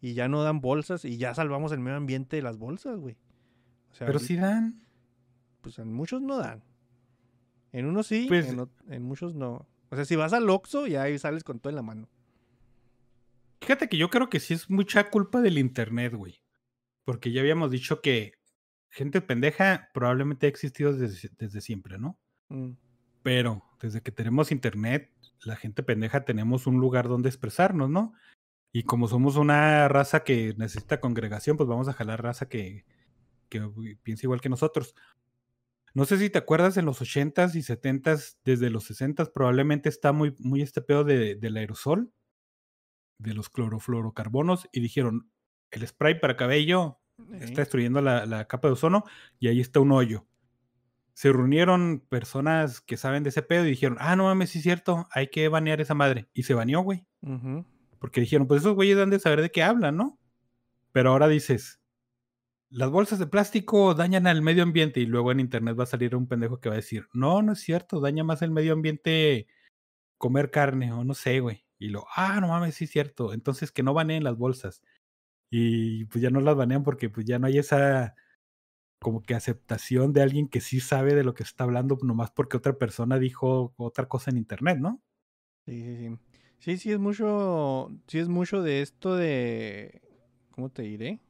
y ya no dan bolsas y ya salvamos el medio ambiente de las bolsas, güey. O sea, Pero sí dan. pues en muchos no dan. En unos sí, Pues- en, en muchos no. O sea, si vas al Oxxo, ya ahí sales con todo en la mano. Fíjate que yo creo que sí es mucha culpa del internet, güey. Porque ya habíamos dicho que gente pendeja probablemente ha existido desde, desde siempre, ¿no? Mm, Pero desde que tenemos internet, la gente pendeja tenemos un lugar donde expresarnos, ¿no? Y como somos una raza que necesita congregación, pues vamos a jalar raza que, que piensa igual que nosotros. No sé si te acuerdas en los 80s y 70s, desde los 60s probablemente está muy, muy este pedo de, del aerosol, de los clorofluorocarbonos, y dijeron, el spray para cabello está destruyendo la, la capa de ozono y ahí está un hoyo. Se reunieron personas que saben de ese pedo y dijeron, ah, no mames, sí es cierto, hay que banear esa madre. Y se baneó, güey. Porque dijeron, pues esos güeyes han de saber de qué hablan, ¿no? Pero ahora dices, las bolsas de plástico dañan al medio ambiente y luego en internet va a salir un pendejo que va a decir, no, no es cierto, daña más el medio ambiente comer carne o no sé, güey. Y lo, ah, no mames, sí es cierto. Entonces que no baneen las bolsas. Y pues ya no las banean porque pues ya no hay esa como que aceptación de alguien que sí sabe de lo que está hablando nomás porque otra persona dijo otra cosa en internet, ¿no? Sí, sí, sí. Sí, sí es mucho, sí es mucho de esto de, ¿cómo te diré?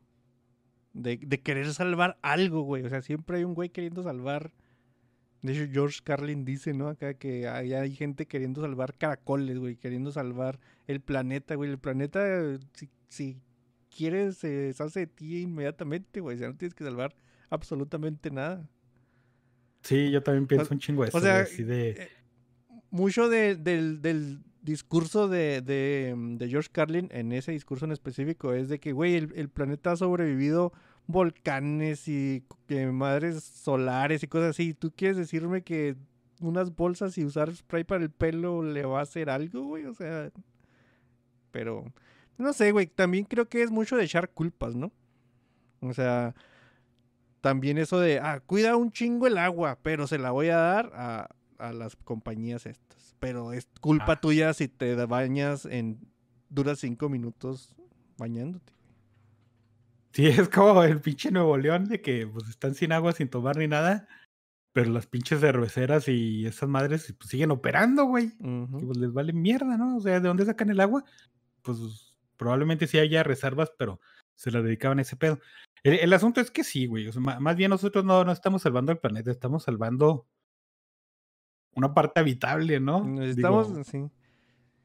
De, de querer salvar algo, güey. O sea, siempre hay un güey queriendo salvar. De hecho, George Carlin dice, ¿no? Acá que hay, hay gente queriendo salvar caracoles, güey. Queriendo salvar el planeta, güey. El planeta, eh, si, si quieres, se deshace de ti inmediatamente, güey. O sea, no tienes que salvar absolutamente nada. Sí, yo también pienso un chingo eso, o sea, güey, así de... eh, mucho de- del, del discurso de, de, mm, de George Carlin, en ese discurso en específico, es de que, güey, el, el planeta ha sobrevivido volcanes y eh, madres solares y cosas así. ¿Tú quieres decirme que unas bolsas y usar spray para el pelo le va a hacer algo, güey? O sea, pero, no sé, güey, también creo que es mucho de echar culpas, ¿no? O sea, también eso de, ah, cuida un chingo el agua, pero se la voy a dar a, a las compañías estas. Pero es culpa Ah. tuya si te bañas en, duras cinco minutos bañándote. Sí, es como el pinche Nuevo León de que pues están sin agua, sin tomar ni nada, pero las pinches cerveceras y esas madres pues, siguen operando, güey. Ujú. que, pues, les vale mierda, ¿no? O sea, ¿de dónde sacan el agua? Pues probablemente sí haya reservas, pero se la dedicaban a ese pedo. El, el asunto es que sí, güey. O sea, más bien nosotros no, no estamos salvando el planeta, estamos salvando una parte habitable, ¿no? Estamos Digo, así,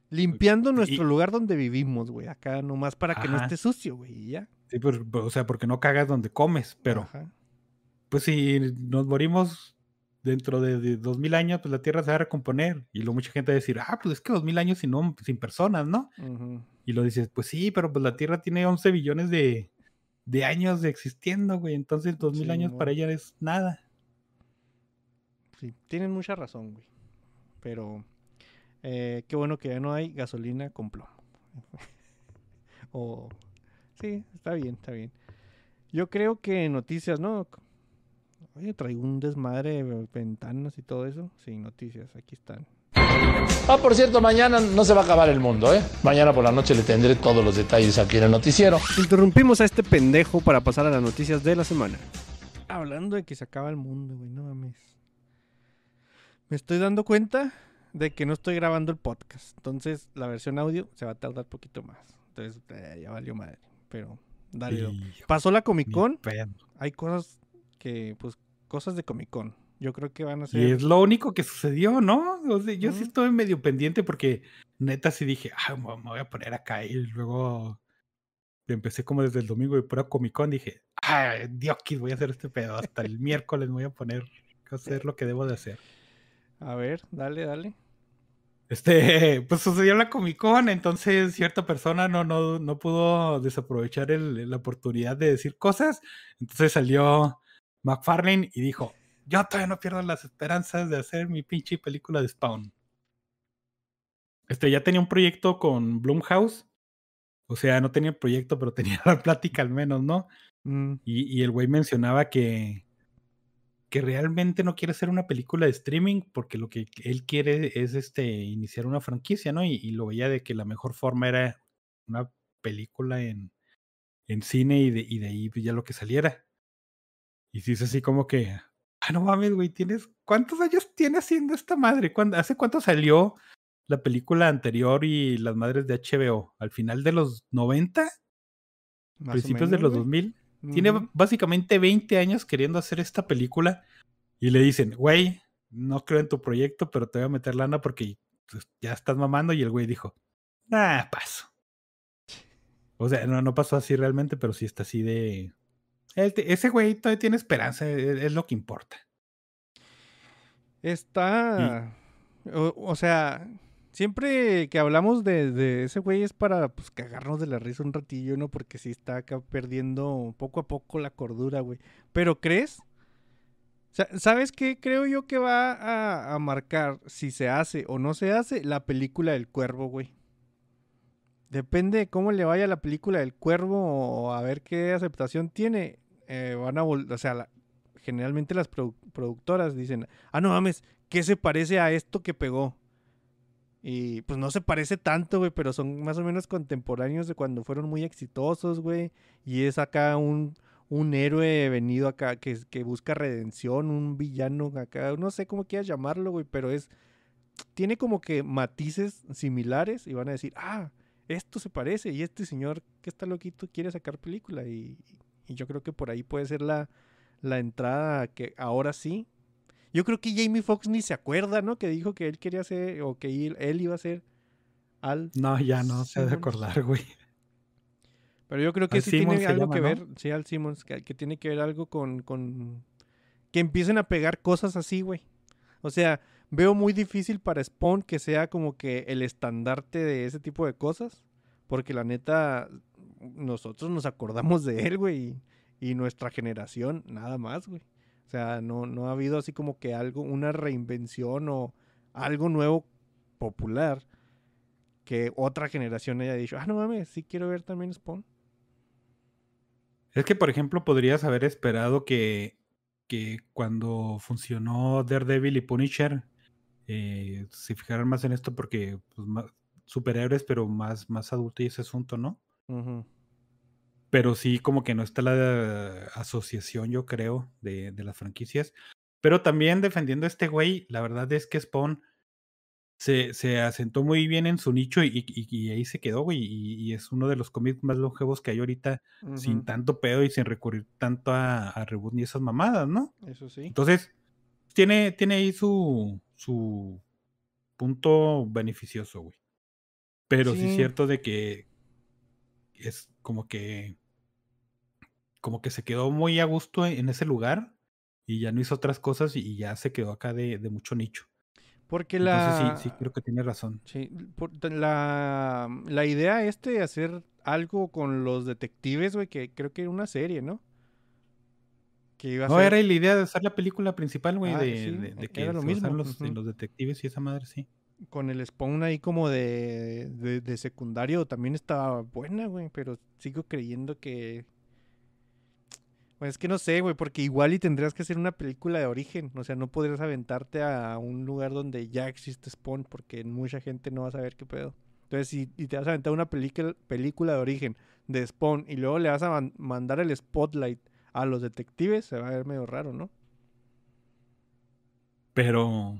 limpiando y- nuestro lugar donde vivimos, güey. Acá nomás para que no esté sucio, güey. y ya. Sí, pues, o sea, porque no cagas donde comes, pero Ajá. pues si nos morimos dentro de, de 2000 años, pues la Tierra se va a recomponer. Y luego mucha gente va a decir, ah, pues es que 2000 años sin, sin personas, ¿no? Y lo dices, pues sí, pero pues la Tierra tiene 11 billones de, de años de existiendo, güey. Entonces 2000 Sí, años para ella es nada. Sí, tienen mucha razón, güey. Pero eh, qué bueno que ya no hay gasolina con plomo. o sí, está bien, está bien. Yo creo que noticias, ¿no? Oye, traigo un desmadre de ventanas y todo eso. Sí, noticias, aquí están. Ah, por cierto, mañana no se va a acabar el mundo, ¿eh? Mañana por la noche le tendré todos los detalles aquí en el noticiero. Interrumpimos a este pendejo para pasar a las noticias de la semana. Hablando de que se acaba el mundo, güey, no mames. Me estoy dando cuenta de que no estoy grabando el podcast. Entonces, la versión audio se va a tardar poquito más. Entonces, eh, ya valió madre. Pero, dale. Pasó la Comic Con. Hay cosas que, pues, cosas de Comic Con. Yo creo que van a ser. Y es lo único que sucedió, ¿no? O sea, yo sí estuve medio pendiente porque neta sí dije, ah, me voy a poner acá. Y luego empecé como desde el domingo de pura Comic Con. Dije, ah, diokis, voy a hacer este pedo. Hasta el miércoles me voy a poner a hacer lo que debo de hacer. A ver, dale, dale. Este, pues sucedió la Comic Con, entonces cierta persona no, no, no pudo desaprovechar el- la oportunidad de decir cosas. Entonces salió McFarlane y dijo: Yo todavía no pierdo las esperanzas de hacer mi pinche película de Spawn. Este ya tenía un proyecto con Blumhouse. O sea, no tenía proyecto, pero tenía la plática al menos, ¿no? Mm, Y, y el güey mencionaba que, que realmente no quiere ser una película de streaming porque lo que él quiere es este, iniciar una franquicia, ¿no? Y, lo veía de que la mejor forma era una película en, en cine y de, y de ahí pues, ya lo que saliera. Y si es así como que, ah, no mames, güey, tienes, ¿cuántos años tiene haciendo esta madre? ¿Cuándo, ¿Hace cuánto salió la película anterior y las madres de HBO? ¿Al final de los 90? Principios menos, de los 2000. Tiene básicamente 20 años queriendo hacer esta película y le dicen, güey, no creo en tu proyecto, pero te voy a meter lana porque pues, ya estás mamando. Y el güey dijo, ah, paso. O sea, no, no pasó así realmente, pero sí está así de. ese güey todavía tiene esperanza, e, e, es, lo que importa. Está. O sea, siempre que hablamos de, ese güey es para pues, cagarnos de la risa un ratillo, ¿no? Porque sí está acá perdiendo poco a poco la cordura, güey. Pero ¿crees? Sa- ¿Sabes qué? Creo yo que va a, marcar si se hace o no se hace la película del cuervo, güey. Depende de cómo le vaya la película del cuervo o a ver qué aceptación tiene. eh, van a o sea, generalmente las produ- productoras dicen, ah, no mames, ¿qué se parece a esto que pegó? Y pues no se parece tanto, güey, pero son más o menos contemporáneos de cuando fueron muy exitosos, güey. Y es acá un, un héroe venido acá que, busca redención, un villano acá, no sé cómo quieras llamarlo, güey, pero es, tiene como que matices similares y van a decir, ah, esto se parece y este señor que está loquito quiere sacar película y, y yo creo que por ahí puede ser la, la entrada que ahora sí. Yo creo que Jamie Foxx ni se acuerda, ¿no? Que dijo que él quería ser o que él, él iba a ser Al. No, ya no se ha de acordar, güey. Pero yo creo que Al sí Simmons tiene algo llama, que ¿no? ver, sí, al Simmons, que, que tiene que ver algo con, con que empiecen a pegar cosas así, güey. O sea, veo muy difícil para Spawn que sea como que el estandarte de ese tipo de cosas, porque la neta, nosotros nos acordamos de él, güey, y, y nuestra generación, nada más, güey. O sea, no, no ha habido así como que algo, una reinvención o algo nuevo popular que otra generación haya dicho, ah, no mames, sí quiero ver también Spawn. Es que, por ejemplo, podrías haber esperado que, que cuando funcionó Daredevil y Punisher eh, se fijaran más en esto porque pues, ma- superhéroes, pero más, más adulto y ese asunto, ¿no? Ujú. Pero sí, como que no está la asociación, yo creo, de, de las franquicias. Pero también defendiendo a este güey, la verdad es que Spawn se, se asentó muy bien en su nicho y, y- y ahí se quedó, güey. Y, y es uno de los cómics más longevos que hay ahorita, sin tanto pedo y sin recurrir tanto a, a reboot ni esas mamadas, ¿no? Eso sí. Entonces, tiene, tiene ahí su, su punto beneficioso, güey. Pero sí es cierto de que es como que como que se quedó muy a gusto en ese lugar y ya no hizo otras cosas y ya se quedó acá de, de mucho nicho. Porque Entonces la... sí, sí creo que tiene razón. sí, por- la, la idea este de hacer algo con los detectives, güey, que creo que era una serie, ¿no? Que iba a No, ser... era la idea de hacer la película principal, güey, Ah, de, sí, de- de que era lo mismo, los, los detectives y esa madre, sí. con el Spawn ahí como de, de, de secundario también estaba buena, güey, pero sigo creyendo que... Pues es que no sé, güey, porque igual y tendrías que hacer una película de origen, o sea, no podrías aventarte a un lugar donde ya existe Spawn, porque mucha gente no va a saber qué pedo. Entonces, si y te vas a aventar una película, de origen de Spawn y luego le vas a man- mandar el spotlight a los detectives, se va a ver medio raro, ¿no? Pero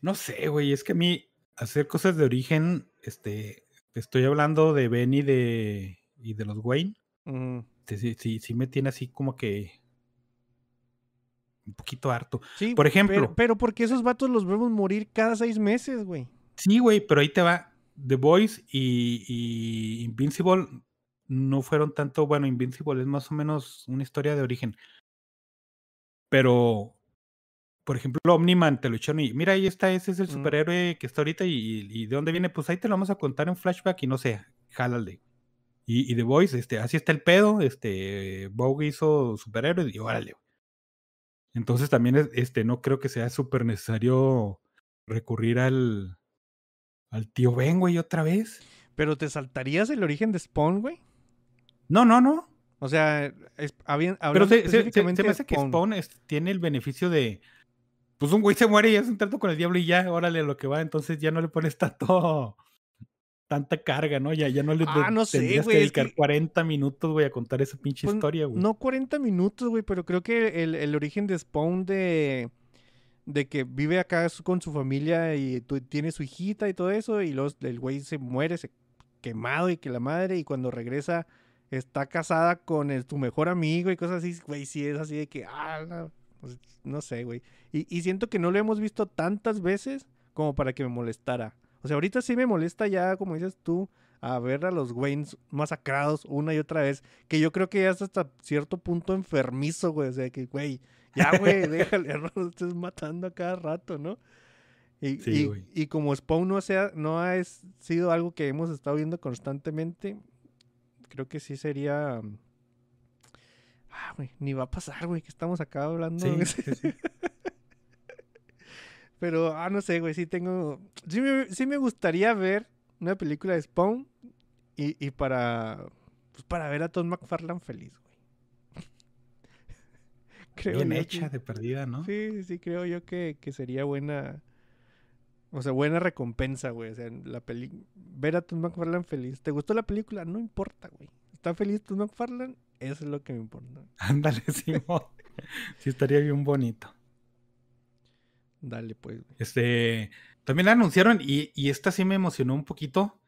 no sé, güey, es que a mí hacer cosas de origen, este, estoy hablando de Ben y de, y de los Wayne. Este, sí, sí, sí me tiene así como que un poquito harto. Sí, Por ejemplo. pero porque esos vatos los vemos morir cada seis meses, güey. Sí, güey, pero ahí te va. The Boys y, y Invincible no fueron tanto, bueno, Invincible es más o menos una historia de origen. Pero, por ejemplo, Omniman te lo echaron y mira, ahí está, ese es el Mm. superhéroe que está ahorita y, y de dónde viene, pues ahí te lo vamos a contar en flashback y no sé, jálale. Y, y The Boys, este, así está el pedo, este, Vogue hizo superhéroes y órale. Entonces también, es- este, no creo que sea súper necesario recurrir al, al tío Ben, güey, otra vez. Pero te saltarías el origen de Spawn, güey. No, no, no. O sea, es, habían, Pero se, se- se- se específicamente me hace que Spawn es- tiene el beneficio de. Pues un güey se muere y hace un trato con el diablo y ya, órale lo que va. Entonces ya no le pones tanto. Tanta carga, ¿no? Ya, ya no le Ah, no sé, tendrías que es que- dedicar 40 minutos, güey, a contar esa pinche Pues, historia, güey. No 40 minutos, güey, pero creo que el, el origen de Spawn de, de que vive acá con su familia y tiene su hijita y todo eso, y luego el güey se muere, se quemado y que la madre, y cuando regresa está casada con el- tu mejor amigo y cosas así, güey, sí es así de que, ah, no, pues, no sé, güey. Y, y siento que no lo hemos visto tantas veces como para que me molestara. O sea, ahorita sí me molesta ya, como dices tú, a ver a los Waynes masacrados una y otra vez. Que yo creo que ya es hasta cierto punto enfermizo, güey. O sea, que, güey, ya, güey, déjale, no lo estés matando a cada rato, ¿no? Y, Sí, y- y como Spawn no, sea, no ha es- sido algo que hemos estado viendo constantemente, creo que sí sería... Ah, güey, ni va a pasar, güey, que estamos acá hablando. Sí, sí, sí. Pero, ah, no sé, güey, sí tengo... Sí me, sí me gustaría ver una película de Spawn y, y para... Pues para ver a Tom McFarlane feliz, güey. creo Bien hecha, que- de perdida, ¿no? Sí, sí, creo yo que, que sería buena... O sea, buena recompensa, güey. O sea, la peli... Ver a Tom McFarlane feliz. ¿Te gustó la película? No importa, güey. ¿Está feliz Tom McFarlane? Eso es lo que me importa. Ándale, Simón. sí, estaría bien bonito. Dale, pues, güey. Este, también la anunciaron y, y esta sí me emocionó un poquito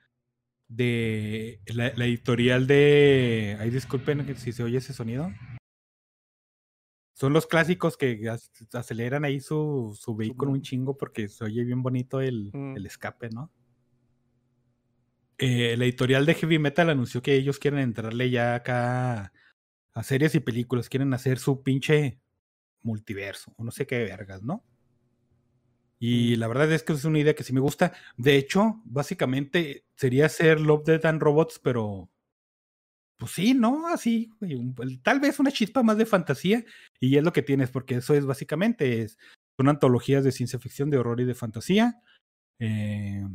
de la, la editorial de... Ay, disculpen si se oye ese sonido. Son los clásicos que ac- aceleran ahí su, su vehículo un chingo porque se oye bien bonito el, Mm. el escape, ¿no? Eh, la editorial de Heavy Metal anunció que ellos quieren entrarle ya acá a series y películas, quieren hacer su pinche multiverso, o no sé qué vergas, ¿no? Y la verdad es que es una idea que sí me gusta. De hecho, básicamente sería hacer Love, Death and Robots, pero pues sí, ¿no? Así, tal vez una chispa más de fantasía y es lo que tienes, porque eso es básicamente, es, son antologías de ciencia ficción, de horror y de fantasía. Eh,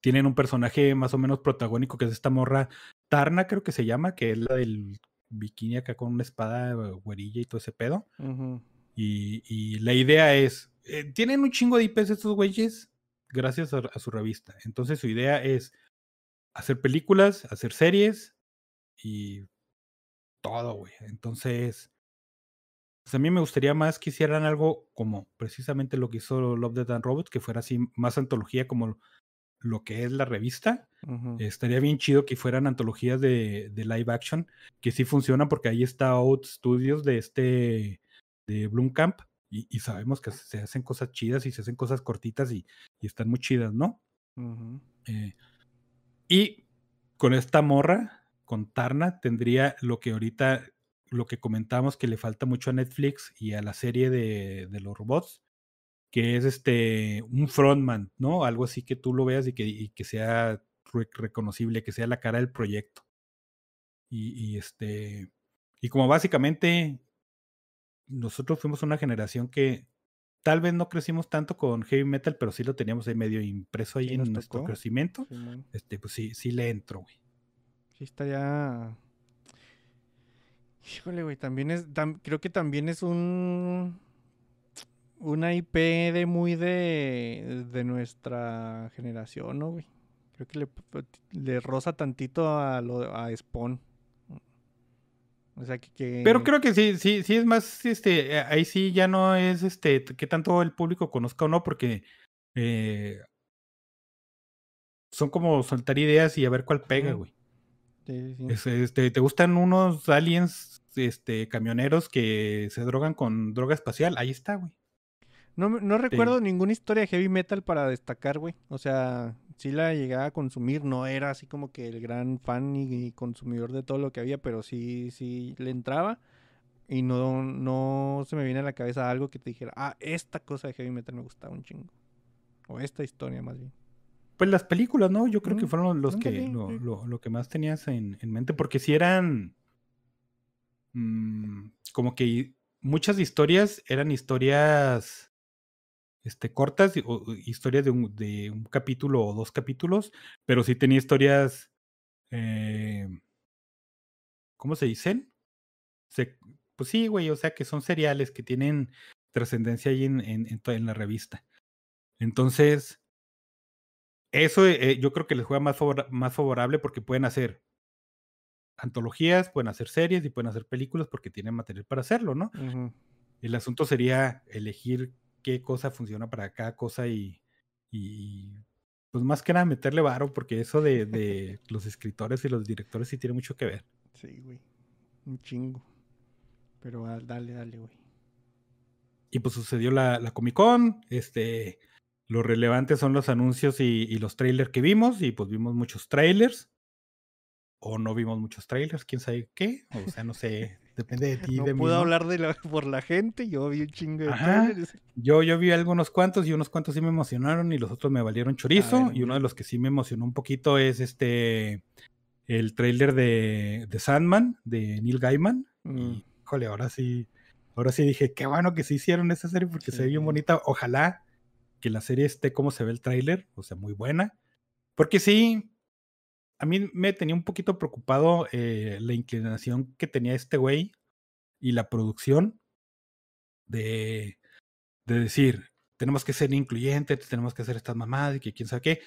tienen un personaje más o menos protagónico que es esta morra Tarna, creo que se llama, que es la del bikini acá con una espada güerilla y todo ese pedo. Y la idea es, eh, tienen un chingo de IPs estos güeyes gracias a, a su revista. Entonces su idea es hacer películas, hacer series y todo, güey. Entonces, pues a mí me gustaría más que hicieran algo como precisamente lo que hizo Love, Death and Robots, que fuera así más antología como lo que es la revista. Estaría bien chido que fueran antologías de, de live action, que sí funcionan porque ahí está Out Studios de este, de Bloomcamp, y, y sabemos que se hacen cosas chidas y se hacen cosas cortitas y, y están muy chidas, ¿no? Eh, y con esta morra, con Tarna, tendría lo que ahorita, lo que comentamos que le falta mucho a Netflix y a la serie de, de los robots, que es este un frontman, ¿no? Algo así que tú lo veas y que, y que sea re- reconocible, que sea la cara del proyecto. Y, y este, y como básicamente nosotros fuimos una generación que tal vez no crecimos tanto con heavy metal, pero sí lo teníamos ahí medio impreso ahí en nuestro tocó. crecimiento. Este, pues sí, sí le entro, güey. Sí, está ya. Híjole, güey, también es. tam- creo que también es un. Una IP de muy de. de nuestra generación, ¿no, güey? Creo que le, le roza tantito a lo a Spawn. O sea que. que- Pero creo que sí, sí, sí es más, este, ahí sí ya no es, este, que tanto el público conozca o no, porque eh, son como soltar ideas y a ver cuál pega, güey. Sí, sí, sí. Es, este, ¿te gustan unos aliens, este, camioneros que se drogan con droga espacial? Ahí está, güey. No, no recuerdo ninguna historia de heavy metal para destacar, güey. O sea, sí la llegaba a consumir, no era así como que el gran fan y, y consumidor de todo lo que había, pero sí, sí le entraba. Y no, no se me viene a la cabeza algo que te dijera, ah, esta cosa de heavy metal me gustaba un chingo. O esta historia más bien. Pues las películas, ¿no? Yo creo que Mm, fueron los que lo, sí. lo- lo que más tenías en, en mente, porque si eran mm, como que muchas historias eran historias este, cortas, o- historias de un, de un capítulo o dos capítulos, pero sí tenía historias, eh, ¿cómo se dicen? Se- pues sí, güey, o sea que son seriales que tienen trascendencia ahí en, en, en en la revista. Entonces, eso eh, yo creo que les juega más, más favorable porque pueden hacer antologías, pueden hacer series y pueden hacer películas porque tienen material para hacerlo, ¿no? El asunto sería elegir qué cosa funciona para cada cosa y, y pues más que nada meterle varo, porque eso de, de los escritores y los directores sí tiene mucho que ver. Sí, güey. Un chingo. Pero ah, dale, dale, güey. Y pues sucedió la, la Comic Con, este, lo relevante son los anuncios y, y los trailers que vimos, y pues vimos muchos trailers, o no vimos muchos trailers, quién sabe qué, o sea, no sé, depende de ti, No de puedo hablar de la, por la gente, yo vi un chingo de Ajá. trailers. Yo, yo vi algunos cuantos y unos cuantos sí me emocionaron y los otros me valieron chorizo. ver, y uno de los que sí me emocionó un poquito es este el tráiler de, de Sandman, de Neil Gaiman. Mm, Y, híjole, ahora sí, ahora sí dije, qué bueno que sí hicieron esa serie porque se ve bien bonita. Ojalá que la serie esté como se ve el tráiler, o sea, muy buena. Porque sí, a mí me tenía un poquito preocupado eh, la inclinación que tenía este güey y la producción de, de decir, tenemos que ser incluyentes, tenemos que hacer estas mamadas y que quién sabe qué.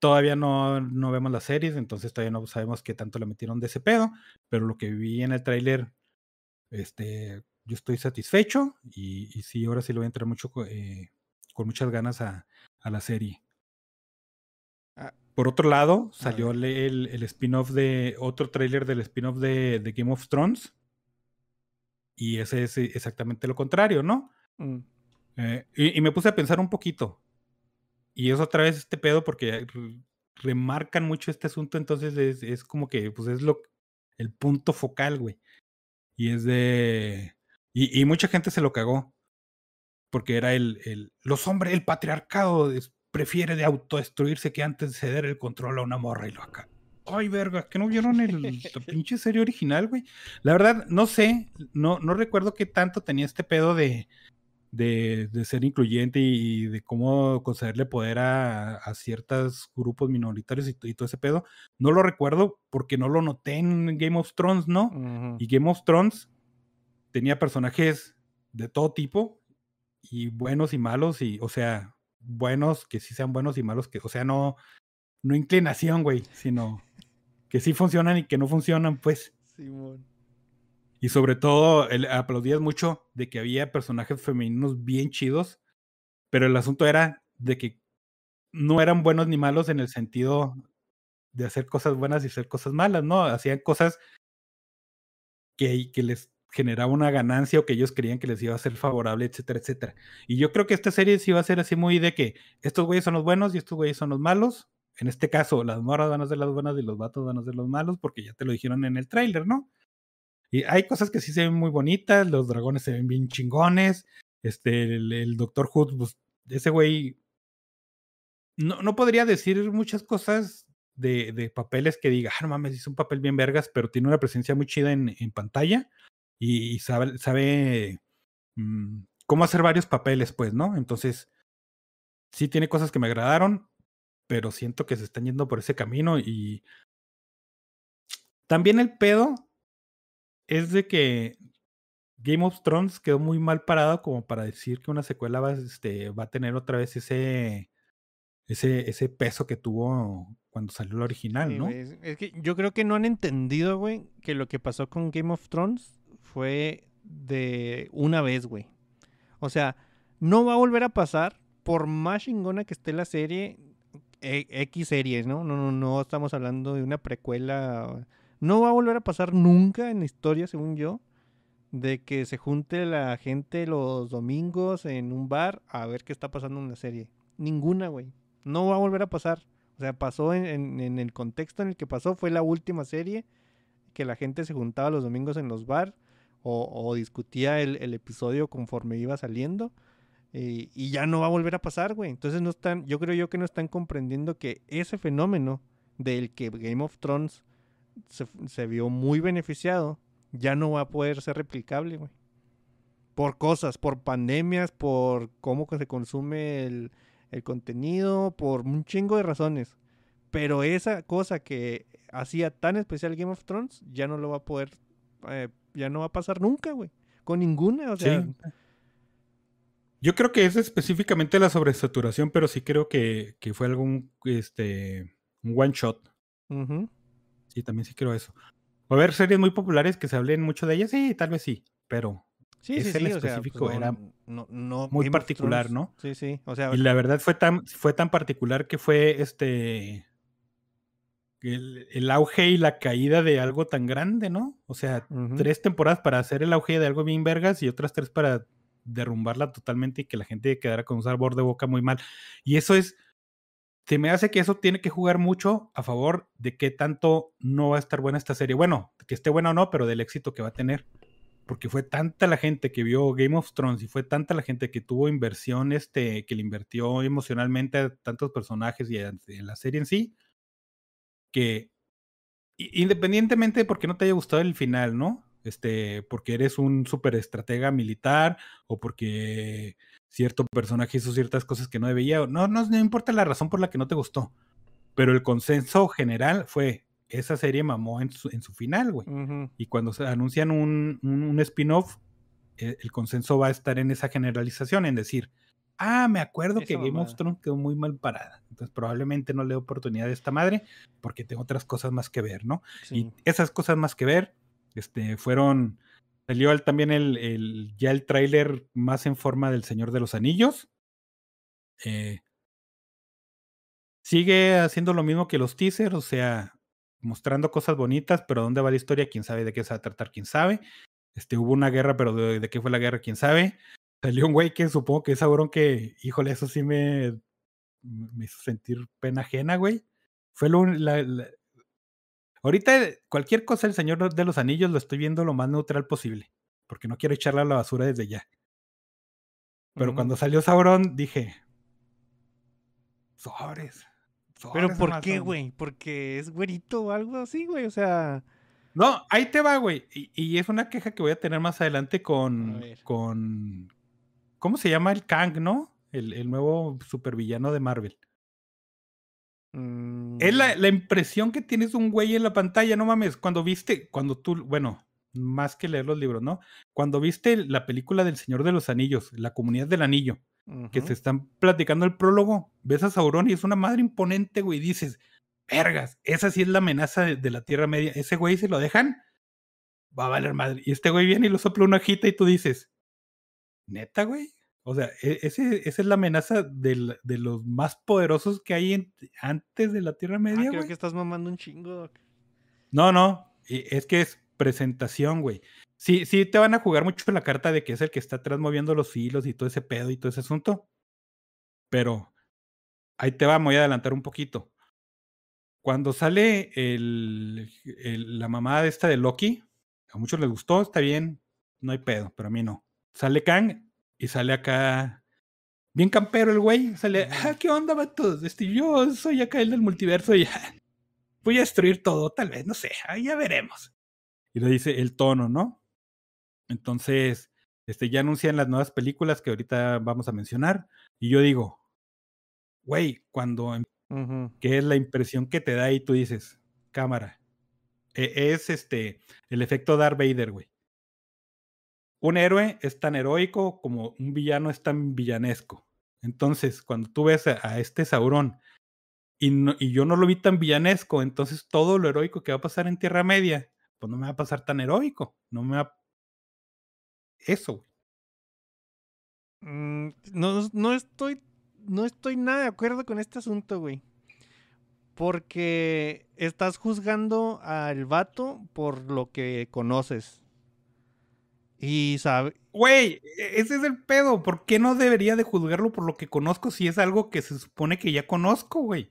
Todavía no, no vemos las series, entonces todavía no sabemos qué tanto le metieron de ese pedo, pero lo que vi en el tráiler, este, yo estoy satisfecho y, sí, ahora sí lo voy a entrar mucho eh, con muchas ganas a la serie. Por otro lado, salió el, el- spin-off de, otro tráiler del spin-off de, de Game of Thrones. Y ese es exactamente lo contrario, ¿no? mm, Eh, y, y me puse a pensar un poquito. Y es otra vez este pedo porque re- remarcan mucho este asunto, entonces es, es como que, pues es lo, el punto focal, güey. Y es de... Y, y mucha gente se lo cagó. Porque era el, el los hombres, el patriarcado es- prefiere de autodestruirse que antes de ceder el control a una morra y lo acá. Ay, verga, que no vieron el, la pinche serie original, güey. La verdad, no sé, no, no recuerdo qué tanto tenía este pedo de, de, de ser incluyente y de cómo concederle poder a, a ciertos grupos minoritarios y, todo ese pedo. No lo recuerdo porque no lo noté en Game of Thrones, ¿no? Y Game of Thrones tenía personajes de todo tipo y buenos y malos y, o sea, buenos que sí sean buenos y malos que, o sea, no, no inclinación, güey, sino que sí funcionan y que no funcionan, pues. Simón. Y sobre todo, el, aplaudías mucho de que había personajes femeninos bien chidos, pero el asunto era de que no eran buenos ni malos en el sentido de hacer cosas buenas y hacer cosas malas, ¿no? Hacían cosas que, que les generaba una ganancia o que ellos creían que les iba a ser favorable, etcétera, etcétera. Y yo creo que esta serie sí va a ser así muy de que estos güeyes son los buenos y estos güeyes son los malos. En este caso, las morras van a ser las buenas y los vatos van a ser los malos porque ya te lo dijeron en el tráiler, ¿no? Y hay cosas que sí se ven muy bonitas, los dragones se ven bien chingones, este, el, el Doctor Hood, pues, ese güey, no, no podría decir muchas cosas de, de papeles que diga, ah, no mames, hizo un papel bien vergas, pero tiene una presencia muy chida en, en pantalla y, y sabe, sabe mm, cómo hacer varios papeles, pues, ¿no? Entonces, sí tiene cosas que me agradaron, pero siento que se están yendo por ese camino y también el pedo es de que Game of Thrones quedó muy mal parado como para decir que una secuela va, este, va a tener otra vez ese, ese, ese peso que tuvo cuando salió el original, Sí, ¿no? es, es que yo creo que no han entendido, güey, que lo que pasó con Game of Thrones fue de una vez, güey. O sea, no va a volver a pasar por más chingona que esté la serie, e- X series, ¿no? No, no, no estamos hablando de una precuela. No va a volver a pasar nunca en la historia, según yo, de que se junte la gente los domingos en un bar a ver qué está pasando en la serie. Ninguna, güey. No va a volver a pasar. O sea, pasó en, en- en el contexto en el que pasó, fue la última serie que la gente se juntaba los domingos en los bar o, discutía el, episodio conforme iba saliendo. Y, y ya no va a volver a pasar, güey. Entonces no están, yo creo yo que no están comprendiendo que ese fenómeno del que Game of Thrones se, vio muy beneficiado, ya no va a poder ser replicable, güey. Por cosas, por pandemias, por cómo se consume el, el contenido, por un chingo de razones. Pero esa cosa que hacía tan especial Game of Thrones ya no lo va a poder, eh, ya no va a pasar nunca, güey. Con ninguna, o sea. Sí. Yo creo que es específicamente la sobresaturación, pero sí creo que, que fue algún este un one shot. Sí, también sí creo eso. Va a haber series muy populares que se hablen mucho de ellas, sí, tal vez sí, pero Sí, Ese sí, en sí, o sea, específico pues, era no, no, muy particular, ¿no? Sí, sí, o sea, Y la verdad fue tan, fue tan particular que fue este el, el auge y la caída de algo tan grande, ¿no? O sea, tres temporadas para hacer el auge de algo bien vergas y otras tres para derrumbarla totalmente y que la gente quedara con un sabor de boca muy mal. Y eso es, se me hace que eso tiene que jugar mucho a favor de qué tanto no va a estar buena esta serie. Bueno, que esté buena o no, pero del éxito que va a tener. Porque fue tanta la gente que vio Game of Thrones y fue tanta la gente que tuvo inversión, este, que le invirtió emocionalmente a tantos personajes y a, a la serie en sí, que independientemente de por qué no te haya gustado el final, ¿no? Este, porque eres un súper estratega militar o porque cierto personaje hizo ciertas cosas que no debía. No, no, no importa la razón por la que no te gustó. Pero el consenso general fue, esa serie mamó en su, en su final, güey. Y cuando se anuncian un, un- un spin-off, eh, el consenso va a estar en esa generalización, en decir, ah, me acuerdo que Game of. Thrones quedó muy mal parada. Entonces probablemente no le doy oportunidad a esta madre porque tengo otras cosas más que ver, ¿no? Sí. Y esas cosas más que ver, este, fueron, salió el- también el, el- ya el tráiler más en forma del Señor de los Anillos. Eh, sigue haciendo lo mismo que los teasers, o sea, mostrando cosas bonitas, pero dónde va la historia, quién sabe de qué se va a tratar, quién sabe. Este, hubo una guerra, pero de, de qué fue la guerra, quién sabe. Salió un güey que supongo que es Sauron que, híjole, eso sí me, me hizo sentir pena ajena, güey. Fue lo, la- la- Ahorita cualquier cosa del Señor de los Anillos lo estoy viendo lo más neutral posible, porque no quiero echarla a la basura desde ya. Pero cuando salió Sauron dije, sobres. Pero ¿por qué, Amazon". güey? Porque es güerito o algo así, güey, o sea... No, ahí te va, güey. Y, y es una queja que voy a tener más adelante con, con ¿cómo se llama el Kang, no? El, el nuevo supervillano de Marvel. mm, Es la, la impresión que tienes un güey en la pantalla, no mames. Cuando viste, cuando tú, bueno, más que leer los libros, ¿no? Cuando viste la película del Señor de los Anillos, La Comunidad del Anillo, que se están platicando el prólogo, ves a Sauron y es una madre imponente, güey, y dices, vergas, esa sí es la amenaza de, de la Tierra Media. Ese güey, si lo dejan, va a valer madre. Y este güey viene y lo sopla una hojita y tú dices, neta, güey. O sea, e- ese, esa es la amenaza del- de los más poderosos que hay en- antes de la Tierra Ah, Media, creo güey. que estás mamando un chingo. No, no, es que es presentación, güey. Sí, sí te van a jugar mucho la carta de que es el que está atrás moviendo los hilos y todo ese pedo y todo ese asunto. Pero ahí te va, me voy a adelantar un poquito. Cuando sale el, el- la mamá de esta de Loki, a muchos les gustó, está bien, no hay pedo, pero a mí no. Sale Kang y sale acá bien campero el güey, sale, ah, ¿qué onda, vatos? Este, yo soy acá el del multiverso y voy a destruir todo, tal vez, no sé, ahí ya veremos. Y le dice el tono, ¿no? Entonces, este, ya anuncian las nuevas películas que ahorita vamos a mencionar. Y yo digo, güey, cuando em- que es la impresión que te da y tú dices, cámara. E- es este, el efecto Darth Vader, güey. Un héroe es tan heroico como un villano es tan villanesco. Entonces, cuando tú ves a, este Sauron y, yo no lo vi tan villanesco, entonces todo lo heroico que va a pasar en Tierra Media, pues no me va a pasar tan heroico. No me va. Eso. Mm, no, no estoy. No estoy nada de acuerdo con este asunto, güey. Porque estás juzgando al vato por lo que conoces. Y sabe. Güey, e- ese es el pedo. ¿Por qué no debería de juzgarlo por lo que conozco si es algo que se supone que ya conozco, güey?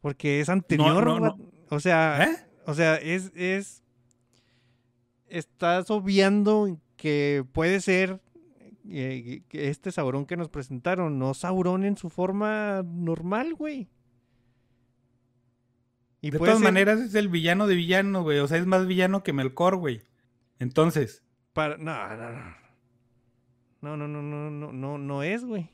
Porque es anterior. no, va- O sea. ¿Eh? O sea, es, es. Estás obviando que puede ser eh, que este Sauron que nos presentaron, no Sauron en su forma normal, güey. Y de todas ser maneras es el villano de villano, güey. O sea, es más villano que Melkor, güey. Entonces, para- No, no, no. No, no, no, no, no, no, no es, güey.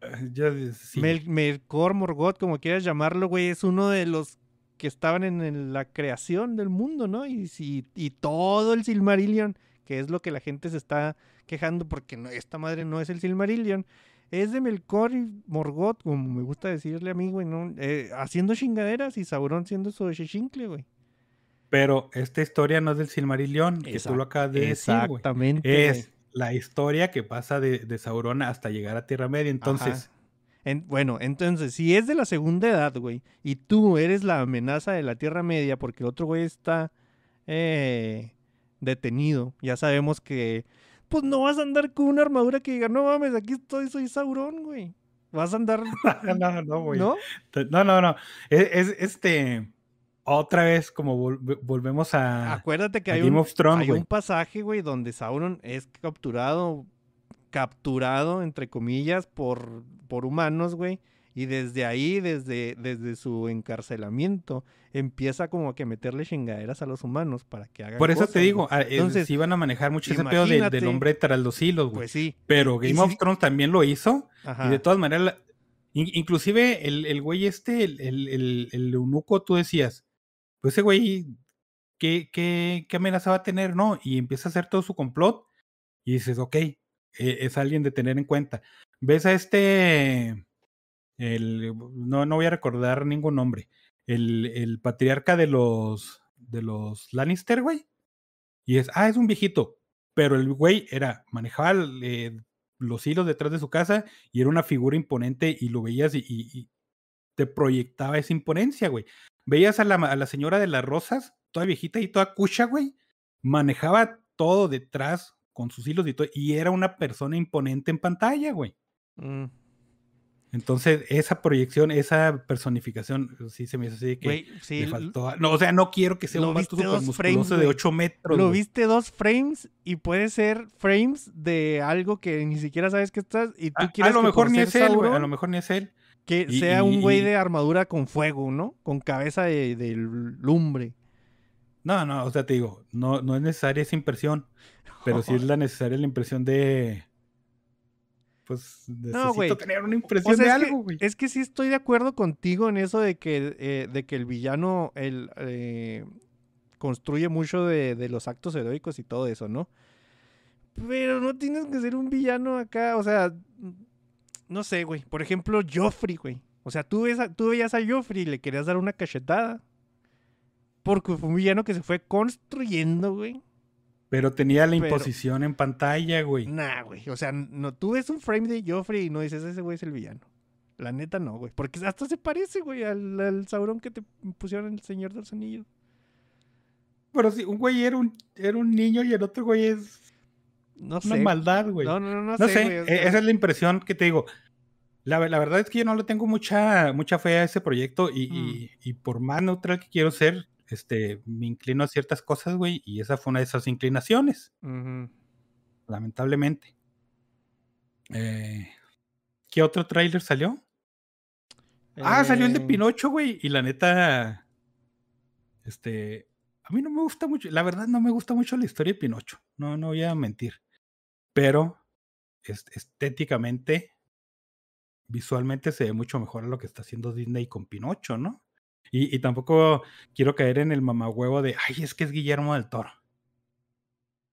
Eh, Ya, sí. Mel- Melkor Morgoth, como quieras llamarlo, güey, es uno de los que estaban en la creación del mundo, ¿no? Y, si, y todo el Silmarillion, que es lo que la gente se está quejando porque no, esta madre no es el Silmarillion, es de Melkor y Morgoth, como me gusta decirle a mí, güey, ¿no? Eh, haciendo chingaderas y Sauron siendo su Shechincle, güey. Pero esta historia no es del Silmarillion, que tú lo acabas de decir, güey. Exactamente. Es la historia que pasa de, de Sauron hasta llegar a Tierra Media. Entonces. En- bueno, entonces, si es de la segunda edad, güey, y tú eres la amenaza de la Tierra Media porque el otro güey está eh, detenido, ya sabemos que, pues no vas a andar con una armadura que diga, no mames, aquí estoy, soy Sauron, güey. Vas a andar, no, no, güey. ¿no? No, no, no. Es, es, este. Otra vez, como vol- volvemos a, Acuérdate que a hay, Game un, of Thrones, hay un pasaje, güey, donde Sauron es capturado, capturado, entre comillas, por, por humanos, güey. Y desde ahí, desde, desde su encarcelamiento, empieza como que a meterle chingaderas a los humanos para que hagan Por eso cosas, te digo, güey. eh, Entonces, iban a manejar mucho ese pedo de- del hombre tras los hilos, güey. Pues sí. Pero Game of Thrones también lo hizo. Ajá. Y de todas maneras, inclusive el, el güey este, el, el, el- el eunuco, tú decías, pues ese güey, ¿qué, qué, qué amenaza va a tener? No, y empieza a hacer todo su complot y dices, ok, eh, es alguien de tener en cuenta. Ves a este, el, no, no voy a recordar ningún nombre, el, el patriarca de los, de los Lannister, güey. Y es, ah, es un viejito. Pero el güey era, manejaba eh, los hilos detrás de su casa y era una figura imponente y lo veías y- y te proyectaba esa imponencia, güey. Veías a la, a señora de las rosas, toda viejita y toda cucha, güey. Manejaba todo detrás con sus hilos y todo. Y era una persona imponente en pantalla, güey. Mm, Entonces, esa proyección, esa personificación, sí se me hizo así de que Güey, sí, le faltó. a- No, o sea, no quiero que sea lo un vato frames, de güey. 8 metros. Lo viste dos frames y puede ser frames de algo que ni siquiera sabes que estás y tú A, a quieres lo que mejor ni es él, güey. A lo mejor ni es él. Que y- sea un güey y- de armadura con fuego, ¿no? Con cabeza de, de lumbre. No, no, o sea, te digo, no, no es necesaria esa impresión, pero sí es la necesaria la impresión de. Pues necesito güey. tener una impresión O sea, de que- algo, güey. Es que sí estoy de acuerdo contigo en eso de que, eh, de que el villano el, eh, construye mucho de, de los actos heroicos y todo eso, ¿no? Pero no tienes que ser un villano acá, o sea, no sé, güey. Por ejemplo, Joffrey, güey. O sea, tú, ves a- tú veías a Joffrey y le querías dar una cachetada. Porque fue un villano que se fue construyendo, güey. Pero tenía la pero- imposición en pantalla, güey. Nah, güey. O sea, no, tú ves un frame de Joffrey y no dices, ese güey es el villano. La neta no, güey. Porque hasta se parece, güey, al, al Sauron que te pusieron en el Señor de los Anillos. Pero sí, un güey era un, era un niño y el otro güey es No una sé. maldad, güey. No, no, no, no, No sé, sé, güey, o e- sea, esa es la impresión que te digo. La, la verdad es que yo no le tengo mucha, mucha fe a ese proyecto y, Mm. y- y por más neutral que quiero ser, este, me inclino a ciertas cosas, güey, y esa fue una de esas inclinaciones, lamentablemente. Eh, ¿Qué otro tráiler salió? Ah, salió el de Eh, Pinocho, güey, y la neta, este, a mí no me gusta mucho, la verdad no me gusta mucho la historia de Pinocho, no, no voy a mentir, pero es- estéticamente, visualmente se ve mucho mejor a lo que está haciendo Disney con Pinocho, ¿no? Y, y tampoco quiero caer en el mamahuevo de, ay, es que es Guillermo del Toro.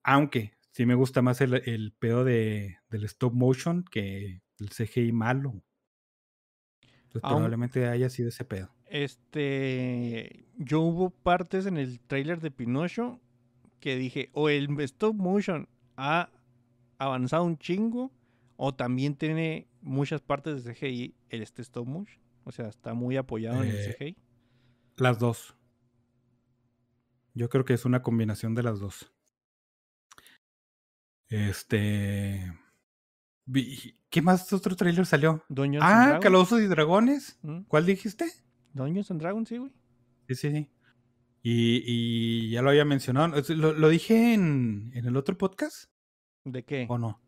Aunque sí me gusta más el, el pedo de, del stop motion que el CGI malo. Entonces probablemente haya sido ese pedo. Este, yo hubo partes en el tráiler de Pinocho que dije, o el stop motion ha avanzado un chingo, o también tiene muchas partes de CGI el este stop motion. O sea, está muy apoyado en el Eh, CGI. Las dos. Yo creo que es una combinación de las dos. Este. ¿Qué más otro tráiler salió? Dungeons Ah. Calabozos y Dragones. ¿Mm? ¿Cuál dijiste? Dungeons and Dragons, sí, güey. Sí, sí, sí. Y, y ya lo había mencionado. ¿Lo, lo dije en, en el otro podcast? ¿De qué? ¿O no?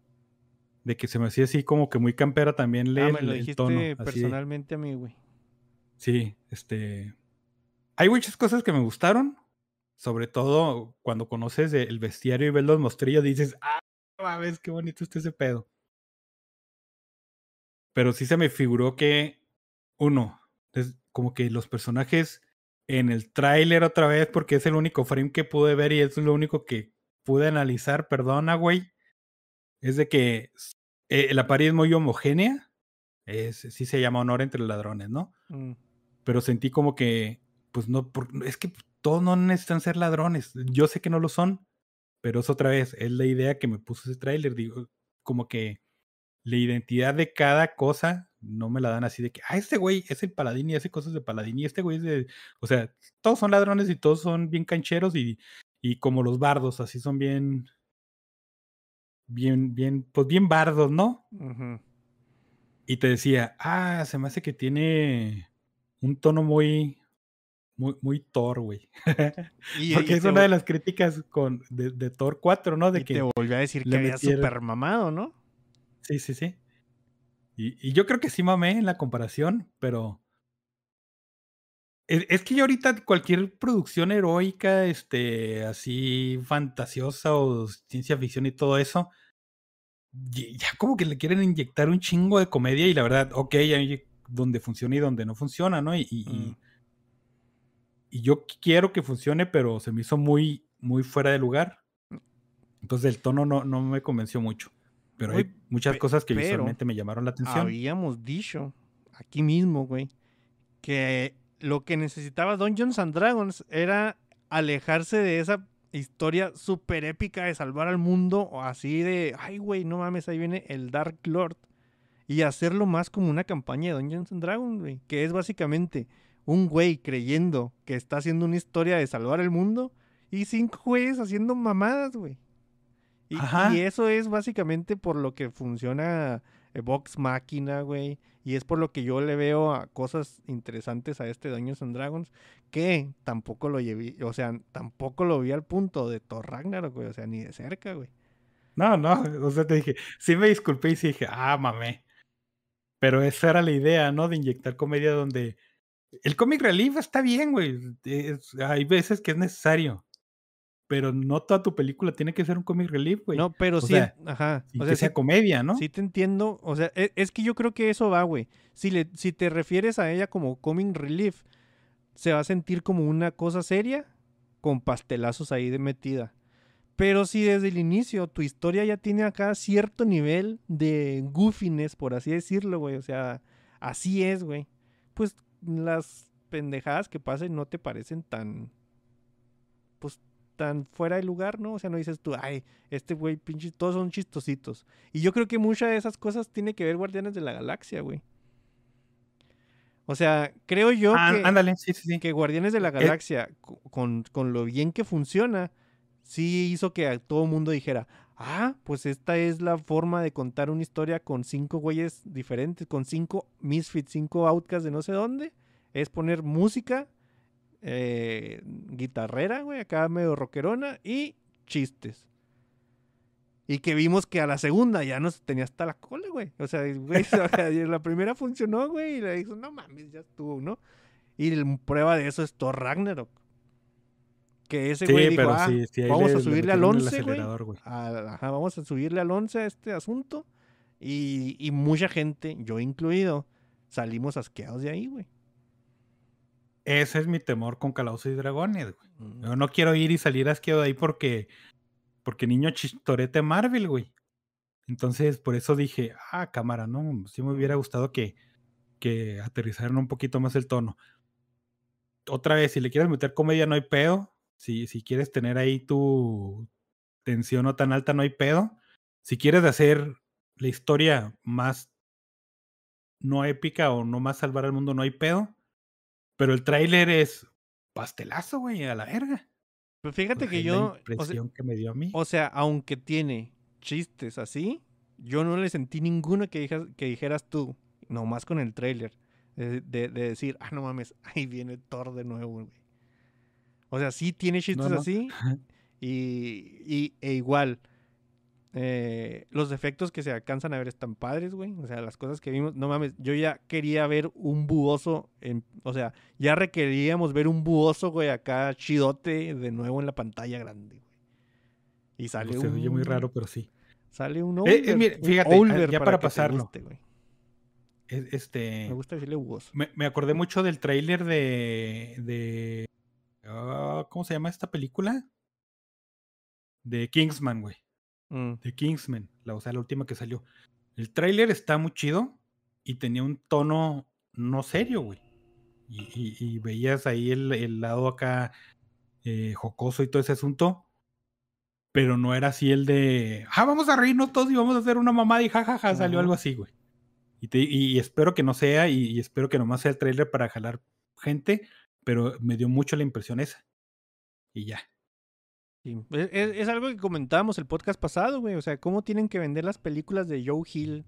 De que se me hacía así como que muy campera también leer Ah, me el, lo el dijiste tono. así de- personalmente a mí, güey. Sí, este. Hay muchas cosas que me gustaron. Sobre todo cuando conoces el bestiario y ves los mostrillos, dices, ah, ves qué bonito está ese pedo. Pero sí se me figuró que, uno, es como que los personajes en el tráiler otra vez, porque es el único frame que pude ver y es lo único que pude analizar, perdona, güey, es de que eh, la pared es muy homogénea. Es, sí se llama honor entre ladrones, ¿no? Mm. Pero sentí como que, pues no, por- es que todos no necesitan ser ladrones. Yo sé que no lo son, pero es otra vez, es la idea que me puso ese tráiler. Digo, como que la identidad de cada cosa no me la dan así de que, ah, este güey es el paladín y hace cosas de paladín y este güey es de, o sea, todos son ladrones y todos son bien cancheros y, y como los bardos, así son bien, bien, bien, pues bien bardos, ¿no? Y te decía, ah, se me hace que tiene un tono muy, muy, muy Thor, güey. Porque es una de las críticas con, de, de Thor 4, ¿no? De y que te volvió a decir que había metieron- super mamado, ¿no? Sí, sí, sí. Y, y yo creo que sí mamé en la comparación, pero. Es, es que yo ahorita cualquier producción heroica, este, así fantasiosa o ciencia ficción y todo eso, ya como que le quieren inyectar un chingo de comedia y la verdad, ok, donde funciona y donde no funciona, ¿no? Y, y- Mm. y yo quiero que funcione, pero se me hizo muy, muy fuera de lugar. Entonces el tono no, no me convenció mucho. Pero hay muchas cosas que visualmente me llamaron la atención. Habíamos dicho aquí mismo, güey, que lo que necesitaba Dungeons and Dragons era alejarse de esa historia súper épica de salvar al mundo o así de, ay, güey, no mames, ahí viene el Dark Lord. Y hacerlo más como una campaña de Dungeons and Dragons, güey, que es básicamente un güey creyendo que está haciendo una historia de salvar el mundo y cinco güeyes haciendo mamadas, güey. Y, y eso es básicamente por lo que funciona eh, Vox Máquina, güey. Y es por lo que yo le veo a cosas interesantes a este Dungeons and Dragons. Que tampoco lo llevé, o sea, tampoco lo vi al punto de Thor Ragnarok, güey. O sea, ni de cerca, güey. No, no, o sea, te dije, sí me disculpé y sí dije, ah, mamé. Pero esa era la idea, ¿no? De inyectar comedia donde el comic relief está bien, güey. hay veces que es necesario. Pero no toda tu película tiene que ser un comic relief, güey. No, pero o sí, sea, ajá. O que sea, sí, sea comedia, ¿no? sí te entiendo. O sea, e- es, que yo creo que eso va, güey. Si, le, si te refieres a ella como comic relief, se va a sentir como una cosa seria con pastelazos ahí de metida. Pero si desde el inicio tu historia ya tiene acá cierto nivel de goofiness, por así decirlo, güey. O sea, así es, güey. Pues las pendejadas que pasen no te parecen tan. Pues tan fuera de lugar, ¿no? O sea, no dices tú, ay, este güey, pinche, todos son chistositos. Y yo creo que muchas de esas cosas tiene que ver Guardianes de la Galaxia, güey. O sea, creo yo Ah, que ándale, sí, sí, sí. que Guardianes de la Galaxia, co- con, con lo bien que funciona, sí hizo que a todo mundo dijera, ah, pues esta es la forma de contar una historia con cinco güeyes diferentes, con cinco misfits, cinco outcasts de no sé dónde. Es poner música, eh, guitarrera, güey, acá medio rockerona y chistes. Y que vimos que a la segunda ya nos tenía hasta la cola, güey. O sea, güey, la primera funcionó, güey, y le dijo, no mames, ya estuvo, ¿no? Y el- prueba de eso es Thor Ragnarok. Que ese Sí, güey dijo, ah, sí, sí, ahí vamos le- a le subirle al metieron el 11, güey. ajá, vamos a subirle al 11 a este asunto. Y, y mucha gente, yo incluido, salimos asqueados de ahí, güey. Ese es mi temor con Calabozos y Dragones, güey. Mm. Yo no quiero ir y salir asqueado de ahí porque, porque niño chistorete Marvel, güey. Entonces, por eso dije, ah, cámara, no, sí me hubiera gustado que, que aterrizaran un poquito más el tono. Otra vez, si le quieres meter comedia, no hay pedo. Si, si quieres tener ahí tu tensión no tan alta, no hay pedo. Si quieres hacer la historia más no épica o no más salvar al mundo, no hay pedo. Pero el tráiler es pastelazo, güey, a la verga. Pero fíjate que yo, la o sea, impresión que me dio a mí. o sea, aunque tiene chistes así, yo no le sentí ninguno que, dijas- que dijeras tú, nomás con el tráiler, de, de- de decir, ah, no mames, ahí viene Thor de nuevo, güey. O sea, sí tiene chistes no. así, y, y- e igual, eh, los efectos que se alcanzan a ver están padres, güey. O sea, las cosas que vimos, no mames, yo ya quería ver un buoso, en, o sea, ya requeríamos ver un buoso, güey, acá chidote de nuevo en la pantalla grande, güey. Y sale se oye muy raro, pero sí. Sale un Eh, Olver. eh, mira, un fíjate, ya para te pasarlo. guste, güey. Es- Este, Me gusta decirle Hugoso. me, me acordé mucho del tráiler de, de ah, ¿cómo se llama esta película? De Kingsman, güey. Mm, de Kingsman, la, o sea, la última que salió. El tráiler está muy chido y tenía un tono no serio, güey. Y, y- y veías ahí el, el lado acá eh, jocoso y todo ese asunto, pero no era así el de, ah, vamos a reírnos todos y vamos a hacer una mamada y jajaja, salió Ajá. algo así, güey. Y, te- y espero que no sea, y, y espero que nomás sea el tráiler para jalar gente, pero me dio mucho la impresión esa. Y ya. Sí. Es, es- es algo que comentábamos el podcast pasado, güey. O sea, cómo tienen que vender las películas de Joe Hill.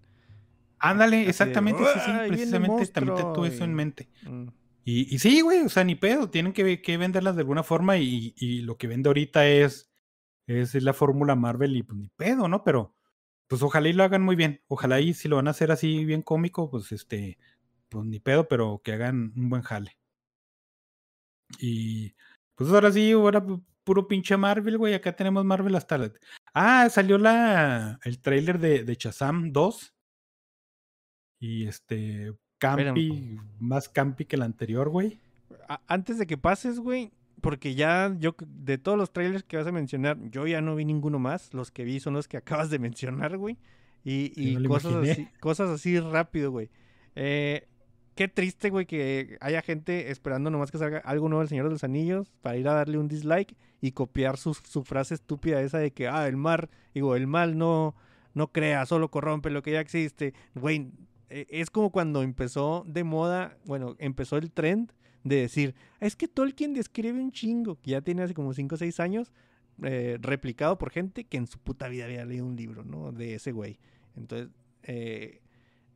Ándale, Así de, exactamente, sí, sí, "Ay, viene el precisamente también te monstruo", tuve eso en mente. Mm, Y, y sí, güey, o sea, ni pedo, tienen que, que venderlas de alguna forma y, y lo que vende ahorita es, es la fórmula Marvel y pues ni pedo, ¿no? Pero pues ojalá y lo hagan muy bien, ojalá y si lo van a hacer así bien cómico, pues este, pues ni pedo, pero que hagan un buen jale. Y pues ahora sí, ahora puro pinche Marvel, güey, acá tenemos Marvel hasta la... Ah, salió la, el tráiler de, de Shazam 2 y este, campi, más campi que el anterior, güey. antes de que pases, güey, porque ya yo de todos los trailers que vas a mencionar, yo ya no vi ninguno más. Los que vi son los que acabas de mencionar, güey. Y, cosas así, cosas así rápido, güey. Eh, qué triste, güey, que haya gente esperando nomás que salga algo nuevo del Señor de los Anillos para ir a darle un dislike y copiar su, frase estúpida esa de que, ah, el mar, digo, el mal no, no crea, solo corrompe lo que ya existe. Güey, eh, es como cuando empezó de moda, bueno, empezó el trend de decir, es que Tolkien describe un chingo, que ya tiene hace como 5 o 6 años, eh, replicado por gente que en su puta vida había leído un libro, ¿no? De ese güey. Entonces, eh,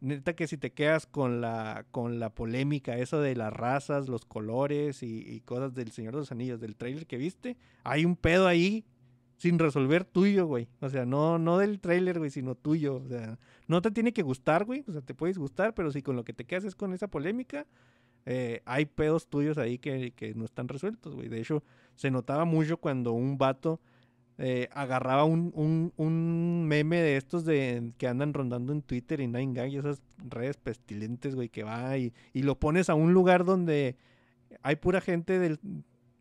neta que si te quedas con la, con la polémica, eso de las razas, los colores y, cosas del Señor de los Anillos, del trailer que viste, hay un pedo ahí sin resolver tuyo, güey. O sea, no, no del trailer, güey, sino tuyo. O sea, no te tiene que gustar, güey. O sea, te puedes gustar, pero si con lo que te quedas es con esa polémica, eh, hay pedos tuyos ahí que, que no están resueltos, güey. De hecho, se notaba mucho cuando un vato eh, agarraba un, un, un meme de estos de que andan rondando en Twitter y Nine Gag y esas redes pestilentes, güey, que va y, y lo pones a un lugar donde hay pura gente del,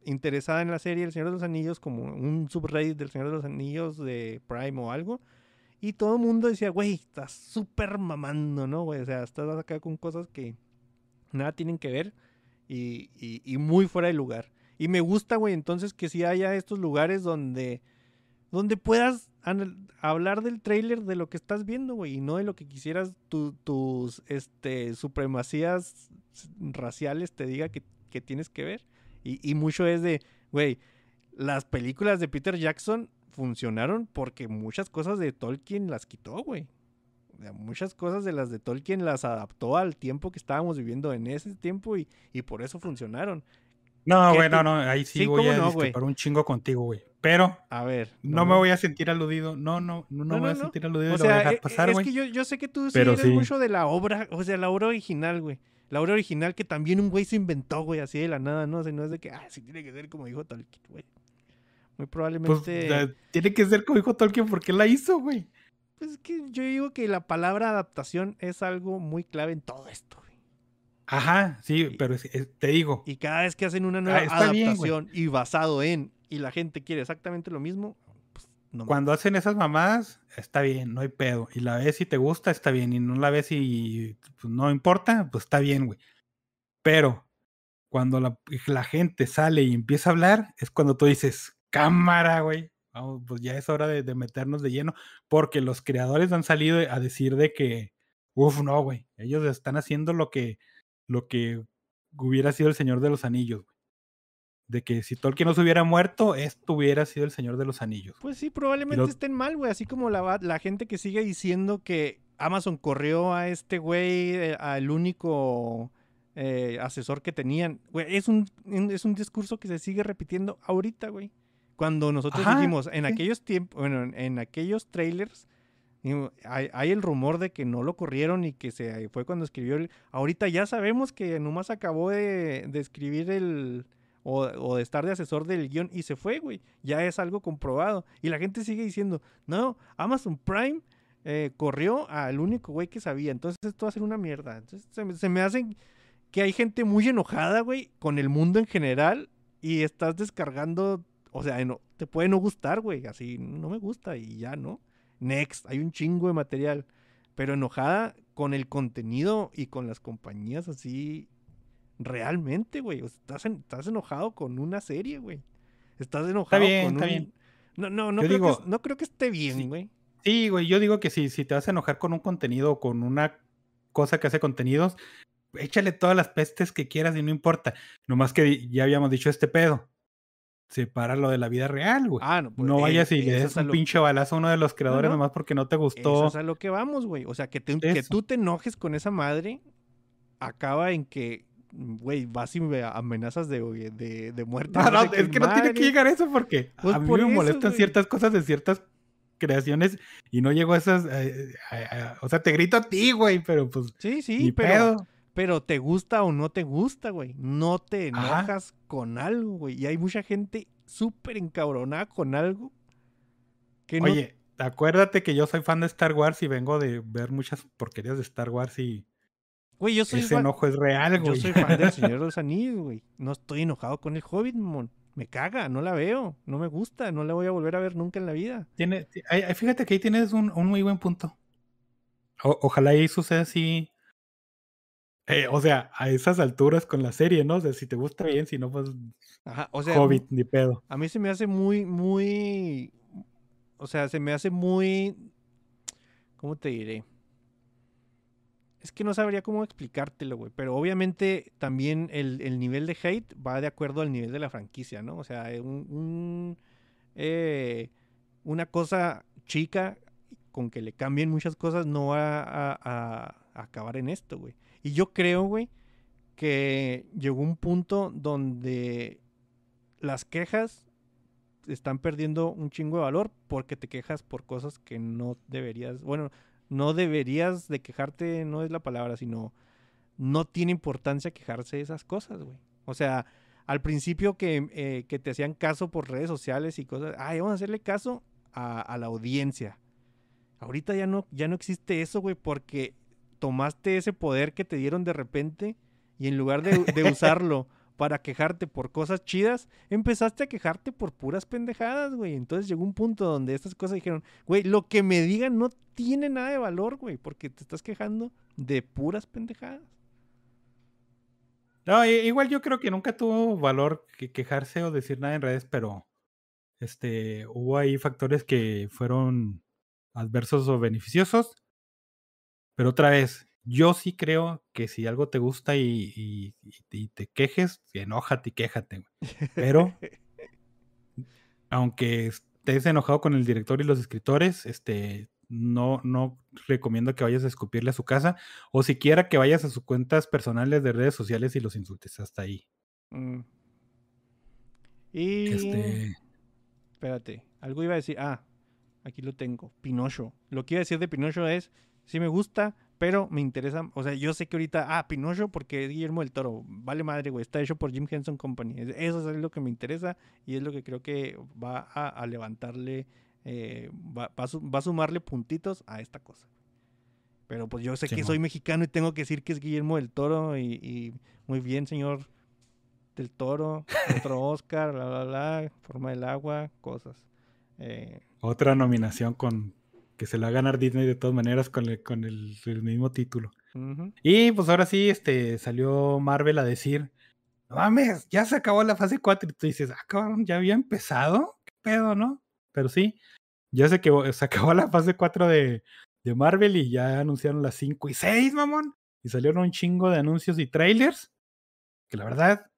interesada en la serie El Señor de los Anillos, como un subreddit del Señor de los Anillos de Prime o algo. Y todo el mundo decía, güey, estás súper mamando, ¿no, güey? O sea, estás acá con cosas que nada tienen que ver y, y- muy fuera de lugar. Y me gusta, güey, entonces que sí haya estos lugares donde, donde puedas hablar del tráiler de lo que estás viendo, güey, y no de lo que quisieras tu- tus este, supremacías raciales te diga que, tienes que ver. Y, y mucho es de, güey, las películas de Peter Jackson funcionaron porque muchas cosas de Tolkien las quitó, güey. Muchas cosas de las de Tolkien las adaptó al tiempo que estábamos viviendo en ese tiempo y por eso funcionaron. No, ¿Qué güey, no, no, ahí sí, Sí, voy a no, discrepar un chingo contigo, güey. Pero A ver. no, me voy a sentir aludido. No, no, no, no me voy a sentir aludido O y lo voy a sea, dejar pasar, es que yo, yo sé que tú sí Pero eres sí. mucho de la obra, o sea, la obra original, güey. La obra original que también un güey se inventó, güey, así de la nada, ¿no? O sea, no es de que, ah, sí tiene que ser como dijo Tolkien, güey. Muy Pues probablemente... la- tiene que ser como dijo Tolkien porque la hizo, güey. Pues es que yo digo que la palabra adaptación es algo muy clave en todo esto, güey. Ajá, sí, Y- pero es- es- te digo, Y cada vez que hacen una nueva Ah, está bien, adaptación y basado en, y la gente quiere exactamente lo mismo, pues no me- cuando hacen esas mamadas, está bien, no hay pedo. Y la ves si te gusta, está bien. Y no la ves y pues, no importa, pues está bien, güey. Pero cuando la, la gente sale y empieza a hablar, es cuando tú dices, cámara, güey. Vamos, pues ya es hora de, de meternos de lleno. Porque los creadores han salido a decir de que, uff, no, güey. Ellos están haciendo lo que, lo que hubiera sido el Señor de los Anillos, güey. De que si Tolkien no se hubiera muerto, esto hubiera sido el Señor de los Anillos. Pues sí, probablemente lo- estén mal, güey. Así como la, la gente que sigue diciendo que Amazon corrió a este güey, eh, al único eh, asesor que tenían. Güey, es un, es un discurso que se sigue repitiendo ahorita, güey. Cuando nosotros Ajá, dijimos, en sí. aquellos tiempos, bueno, en, en aquellos trailers, hay, el rumor de que no lo corrieron y que se fue cuando escribió el... Ahorita ya sabemos que nomás acabó de, escribir el... o, de estar de asesor del guion y se fue, güey. Ya es algo comprobado. Y la gente sigue diciendo, no, Amazon Prime eh, corrió al único güey que sabía. Entonces esto va a ser una mierda. Entonces se se me hacen que hay gente muy enojada, güey, con el mundo en general y estás descargando, o sea, te puede no gustar, güey, así, no me gusta y ya, ¿no? Next, hay un chingo de material, pero enojada con el contenido y con las compañías así, realmente, güey, o sea, estás, en- estás enojado con una serie, güey. Estás enojado bien, con está un... bien. No, no, no, creo, digo, que, no creo que esté bien, sí. güey. Sí, güey, yo digo que si, si te vas a enojar con un contenido o con una cosa que hace contenidos, échale todas las pestes que quieras y no importa. Nomás que ya habíamos dicho este pedo. Sepáralo de la vida real, güey. Ah, no, pues, no eh, vayas y le eso des un pinche balazo a uno de los creadores no. nomás porque no te Eso gustó. es a lo que vamos, güey. O sea, que, te- que Eso. tú te enojes con esa madre acaba en que, güey, vas y me amenazas de, de, de muerte. No, no, es que no tiene que llegar a eso porque Pues a mí por me eso, molestan ciertas cosas de ciertas creaciones y no llego a esas. eh, a- a- o sea, te grito a ti, güey, pero pues. Sí, sí, pero, pedo. Pero te gusta o no te gusta, güey. No te Ajá. enojas con algo, güey. Y hay mucha gente súper encabronada con algo que no... Oye, acuérdate que yo soy fan de Star Wars y vengo de ver muchas porquerías de Star Wars y Güey, yo soy ese fan- enojo es real, Yo güey. soy fan del Señor de los Anillos, güey. No estoy enojado con el Hobbit, mon. Me caga, no la veo. No me gusta, no la voy a volver a ver nunca en la vida. Tiene, fíjate que ahí tienes un, un muy buen punto. O- ojalá ahí suceda así. Eh, o sea, a esas alturas con la serie, ¿no? O sea, si te gusta bien, si no, pues Ajá, o sea, Hobbit, ni pedo. a mí se me hace muy, muy. O sea, se me hace muy. ¿Cómo te diré? Es que no sabría cómo explicártelo, güey. Pero obviamente también el, el nivel de hate va de acuerdo al nivel de la franquicia, ¿no? O sea, eh, un, un, eh, una cosa chica con que le cambien muchas cosas no va a, a- a acabar en esto, güey. Y yo creo, güey, que llegó un punto donde las quejas están perdiendo un chingo de valor porque te quejas por cosas que no deberías, bueno, no deberías de quejarte, no es la palabra, sino no tiene importancia quejarse de esas cosas, güey. O sea, al principio que, eh, que te hacían caso por redes sociales y cosas, ay, vamos a hacerle caso a, a la audiencia. Ahorita ya no, ya no existe eso, güey, porque tomaste ese poder que te dieron de repente y en lugar de, de usarlo para quejarte por cosas chidas, empezaste a quejarte por puras pendejadas, güey. Entonces llegó un punto donde estas cosas dijeron, güey, lo que me digan no tiene nada de valor, güey, porque te estás quejando de puras pendejadas. No, igual yo creo que nunca tuvo valor que quejarse o decir nada en redes, pero este hubo ahí factores que fueron adversos o beneficiosos. Pero otra vez, yo sí creo que si algo te gusta y, y- y- y te quejes, enójate y quéjate. Pero aunque estés enojado con el director y los escritores, este, no, no recomiendo que vayas a escupirle a su casa o siquiera que vayas a sus cuentas personales de redes sociales y los insultes hasta ahí. Mm. Y... Este, Espérate, algo iba a decir. Ah, aquí lo tengo. Pinocho. Lo que iba a decir de Pinocho es, sí me gusta, pero me interesa. O sea, yo sé que ahorita, ah, Pinocho porque es Guillermo del Toro. Vale madre, güey. Está hecho por Jim Henson Company. Es- Eso es lo que me interesa y es lo que creo que va a, a levantarle, eh, va, va a su- va a sumarle puntitos a esta cosa. Pero pues yo sé que soy mexicano y tengo que decir que es Guillermo del Toro y, y muy bien, señor del Toro, otro Oscar, bla, bla, bla, forma del agua, cosas. Eh, otra nominación con que se la va a ganar Disney de todas maneras con el, con el, el mismo título. ujú. Y pues ahora sí, este, salió Marvel a decir, no mames, ya se acabó la fase 4 y tú dices, ah, cabrón, ya había empezado, qué pedo, ¿no? Pero sí, ya se, quedó- se acabó la fase 4 de, de Marvel y ya anunciaron las 5 y 6, mamón. Y salieron un chingo de anuncios y trailers, que la verdad,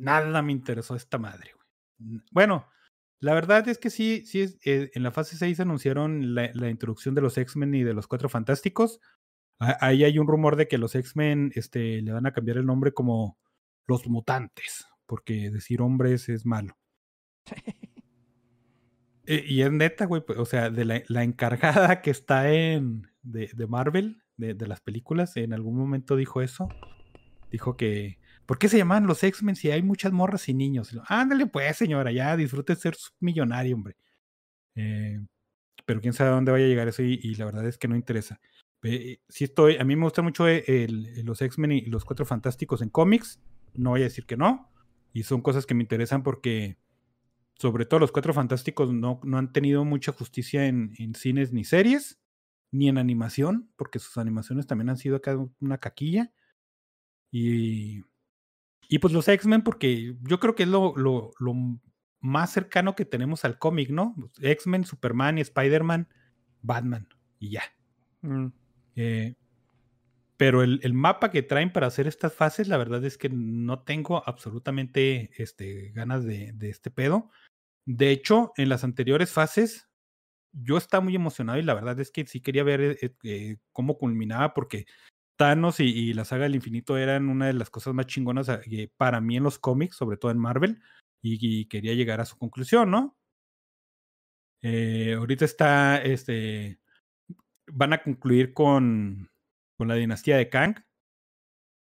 nada me interesó esta madre, güey. Bueno, la verdad es que sí, sí, es, eh, en la fase 6 anunciaron la, la introducción de los X-Men y de los Cuatro Fantásticos. Ah, Ahí hay un rumor de que los X-Men este, le van a cambiar el nombre como los mutantes, porque decir hombres es malo. Eh, y es neta, güey, pues, o sea, de la, la encargada que está en de, de Marvel, de, de las películas, en algún momento dijo eso. Dijo que ¿por qué se llaman los X-Men si hay muchas morras y niños? Ándale pues, señora, ya disfrute de ser millonario, hombre. Eh, pero quién sabe a dónde vaya a llegar eso y, la verdad es que no interesa. Eh, estoy, a mí me gusta mucho los X-Men y los Cuatro Fantásticos en cómics, no voy a decir que no, y son cosas que me interesan porque sobre todo los Cuatro Fantásticos no, no han tenido mucha justicia en, en cines ni series, ni en animación, porque sus animaciones también han sido acá una caquilla. Y, y pues los X-Men, porque yo creo que es lo, lo, lo más cercano que tenemos al cómic, ¿no? X-Men, Superman y Spider-Man, Batman, y ya. Mm. Eh, pero el, el mapa que traen para hacer estas fases, la verdad es que no tengo absolutamente este, ganas de, de este pedo. De hecho, en las anteriores fases, yo estaba muy emocionado y la verdad es que sí quería ver eh, eh, eh, cómo culminaba porque Thanos y, y la saga del infinito eran una de las cosas más chingonas ah, para mí en los cómics, sobre todo en Marvel, y, y quería llegar a su conclusión, ¿no? Eh, ahorita está, este, van a concluir con, con la dinastía de Kang.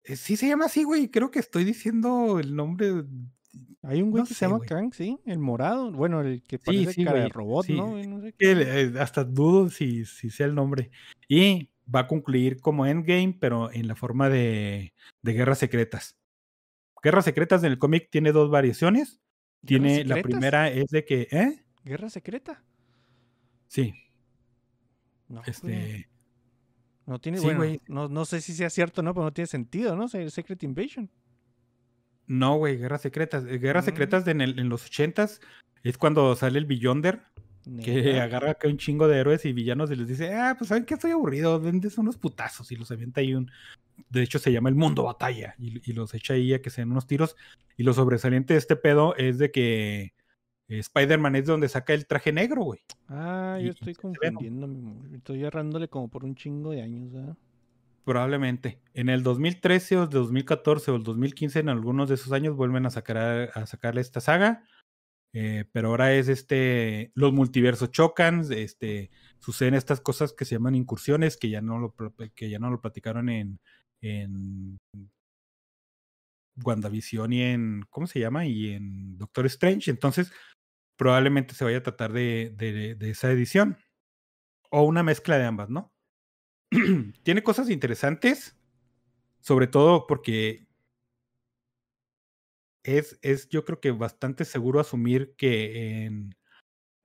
Eh, sí se llama así, güey. Creo que estoy diciendo el nombre. Hay un güey No que sé, se llama güey. Kang, sí, el morado. Bueno, el que Sí, parece sí, cara de robot, sí. ¿no? güey? No sé que, qué. eh, hasta dudo si, si sea el nombre. Y va a concluir como Endgame, pero en la forma de, de Guerras Secretas. Guerras Secretas en el cómic tiene dos variaciones. Tiene la primera es de que, ¿eh? ¿Guerra secreta? Sí, No, güey. este. No tiene, sí, bueno, no, no sé si sea cierto o no, pero no tiene sentido, ¿no? Se- Secret Invasion. No, güey, Guerras Secretas. Eh, Guerras Mm. Secretas de en, el- en los ochentas es cuando sale el Beyonder, que agarra acá un chingo de héroes y villanos y les dice, ah, pues saben que estoy aburrido, vendes unos putazos y los avienta ahí un... De hecho se llama el mundo batalla y, y los echa ahí a que se den unos tiros. Y lo sobresaliente de este pedo es de que eh, Spider-Man es de donde saca el traje negro, güey. Ah, yo y estoy confundiéndome. Estoy errándole como por un chingo de años, ¿verdad? Probablemente. En el 2013 o el 2014 o el 2015, en algunos de esos años, vuelven a sacar a, sacarle esta saga. Eh, pero ahora es este. Los multiversos chocan. Este. Suceden estas cosas que se llaman incursiones, que ya no lo, que ya no lo platicaron en. en WandaVision y en. ¿Cómo se llama? Y en Doctor Strange. Entonces, probablemente se vaya a tratar de- de esa edición. O una mezcla de ambas, ¿no? tiene cosas interesantes, sobre todo porque es, es yo creo que bastante seguro asumir que en,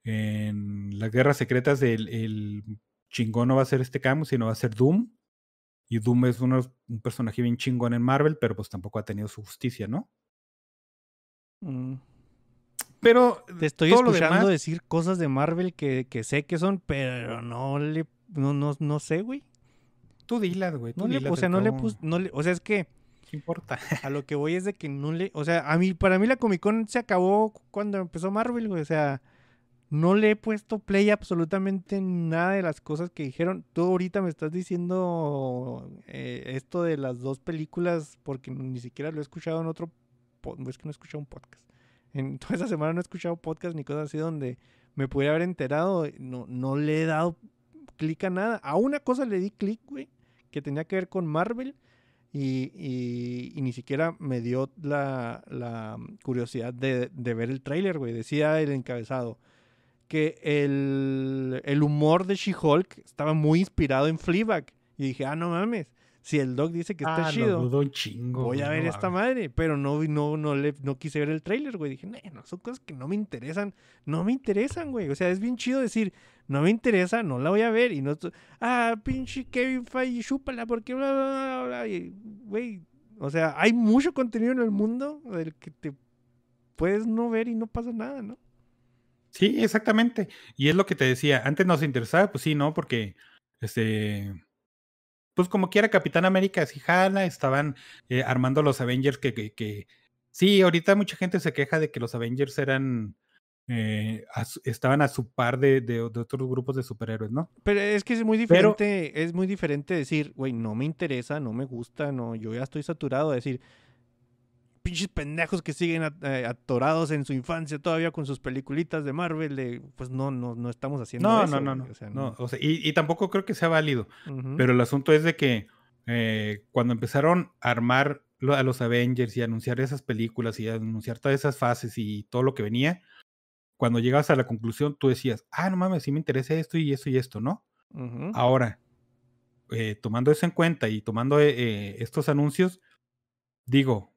en las guerras secretas el, el chingón no va a ser este Camus, sino va a ser Doom. Y Doom es uno- un personaje bien chingón en Marvel, pero pues tampoco ha tenido su justicia, ¿no? Mm. Pero Te estoy escuchando demás- decir cosas de Marvel que, que sé que son, pero no le. No, no, no sé, güey. tú dilas, güey. tú No le- o sea, no le. No le, o sea, es que ¿Qué importa? a lo que voy es de que no le. O sea, a mí, para mí la Comic Con se acabó cuando empezó Marvel, güey. O sea, no le he puesto play absolutamente nada de las cosas que dijeron. Tú ahorita me estás diciendo eh, esto de las dos películas porque ni siquiera lo he escuchado en otro. Es que no he escuchado un podcast. En toda esa semana no he escuchado podcast ni cosas así donde me pudiera haber enterado. No, no le he dado clic a nada. A una cosa le di clic, güey, que tenía que ver con Marvel. Y, y- y ni siquiera me dio la, la curiosidad de, ver el tráiler, güey. Decía el encabezado que el, el humor de She-Hulk estaba muy inspirado en Fleabag. Y dije, ah, no mames, si el doc dice que está Ah, lo chido, dudo un chingo. voy a ver no esta madre. Pero no, no, no, le, no quise ver el tráiler, güey. Dije, "Nee, no, son cosas que no me interesan. No me interesan, güey. O sea, es bien chido decir, no me interesa, no la voy a ver. Y no, estoy, ah, pinche Kevin Feige, chúpala, porque bla, bla, bla, bla. Y, güey, o sea, hay mucho contenido en el mundo del que te puedes no ver y no pasa nada, ¿no? Sí, exactamente. Y es lo que te decía. Antes nos interesaba, pues sí, ¿no? Porque, este, pues como quiera, Capitán América, sí, jala, estaban eh, armando los Avengers que, que, que- sí, ahorita mucha gente se queja de que los Avengers eran, eh, a estaban a su par de, de, de otros grupos de superhéroes, ¿no? Pero es que es muy Pero- diferente, es muy diferente decir, güey, no me interesa, no me gusta, no, yo ya estoy saturado de decir, pinches pendejos que siguen eh, atorados en su infancia todavía con sus peliculitas de Marvel, de, pues no, no, no estamos haciendo No, eso. no, no, no. o sea, no, o sea, y, y tampoco creo que sea válido. Pero el asunto es de que eh, cuando empezaron a armar lo- a los Avengers y anunciar esas películas y anunciar todas esas fases y todo lo que venía, cuando llegabas a la conclusión, tú decías, ah, no mames, sí me interesa esto y eso y esto, ¿no? Ahora, eh, tomando eso en cuenta y tomando eh, estos anuncios, digo,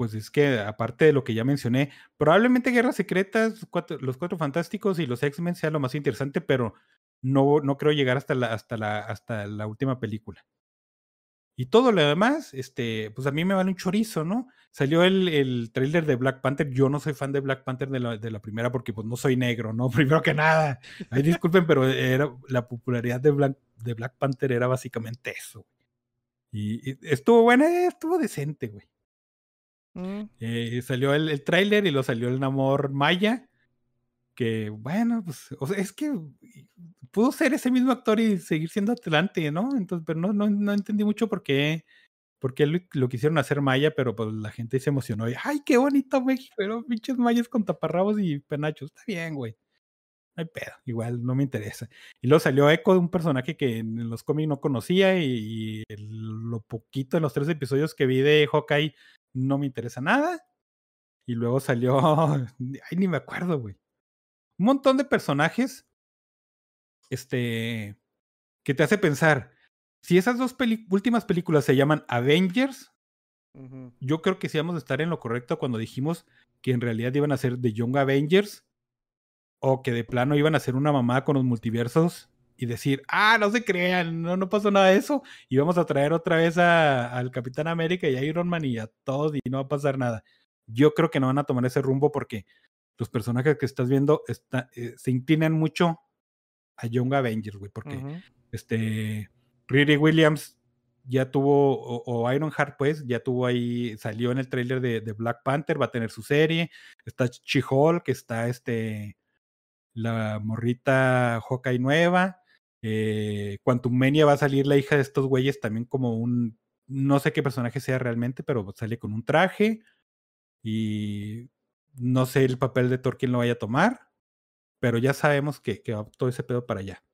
pues es que aparte de lo que ya mencioné, probablemente Guerras Secretas, los Cuatro Fantásticos y los X-Men sea lo más interesante, pero no, no creo llegar hasta la, hasta la, hasta la última película. Y todo lo demás, este, pues a mí me vale un chorizo, ¿no? Salió el, el tráiler de Black Panther. Yo no soy fan de Black Panther de la, de la primera porque pues no soy negro, ¿no? Primero que nada. Ay, disculpen, pero era, la popularidad de Black, de Black Panther era básicamente eso. Y, y estuvo buena, estuvo decente, güey. Mm, Eh, salió el, el tráiler y lo salió el Namor Maya. Que bueno, pues, o sea, es que pudo ser ese mismo actor y seguir siendo Atlante, ¿no? Entonces, pero no, no, no entendí mucho por qué, por qué lo, lo quisieron hacer Maya, pero pues la gente se emocionó. Y, Ay, qué bonito México, pero pinches mayas con taparrabos y penachos. Está bien, güey. No hay pedo, igual no me interesa. Y luego salió Echo de un personaje que en los cómics no conocía y, y el- lo poquito en los tres episodios que vi de Hawkeye no me interesa nada. Y luego salió, ay, ni me acuerdo, güey. Un montón de personajes, este, que te hace pensar, si esas dos últimas películas se llaman Avengers, yo creo que sí vamos a estar en lo correcto cuando dijimos que en realidad iban a ser The Young Avengers o que de plano iban a hacer una mamada con los multiversos y decir, ah, no se crean, no, no pasó nada de eso y vamos a traer otra vez a- al Capitán América y a Iron Man y a todos y no va a pasar nada. Yo creo que no van a tomar ese rumbo porque los personajes que estás viendo está- eh, se inclinan mucho a Young Avengers, güey, porque Ujú. este Riri Williams ya tuvo, o, o Ironheart, pues, ya tuvo ahí, salió en el tráiler de, de Black Panther, va a tener su serie. Está She-Hulk, está este, la morrita Hawkeye nueva. Eh, Quantum Mania va a salir la hija de estos güeyes también como un, no sé qué personaje sea realmente, pero sale con un traje. Y no sé el papel de Thor quién lo vaya a tomar, pero ya sabemos que, va todo ese pedo para allá.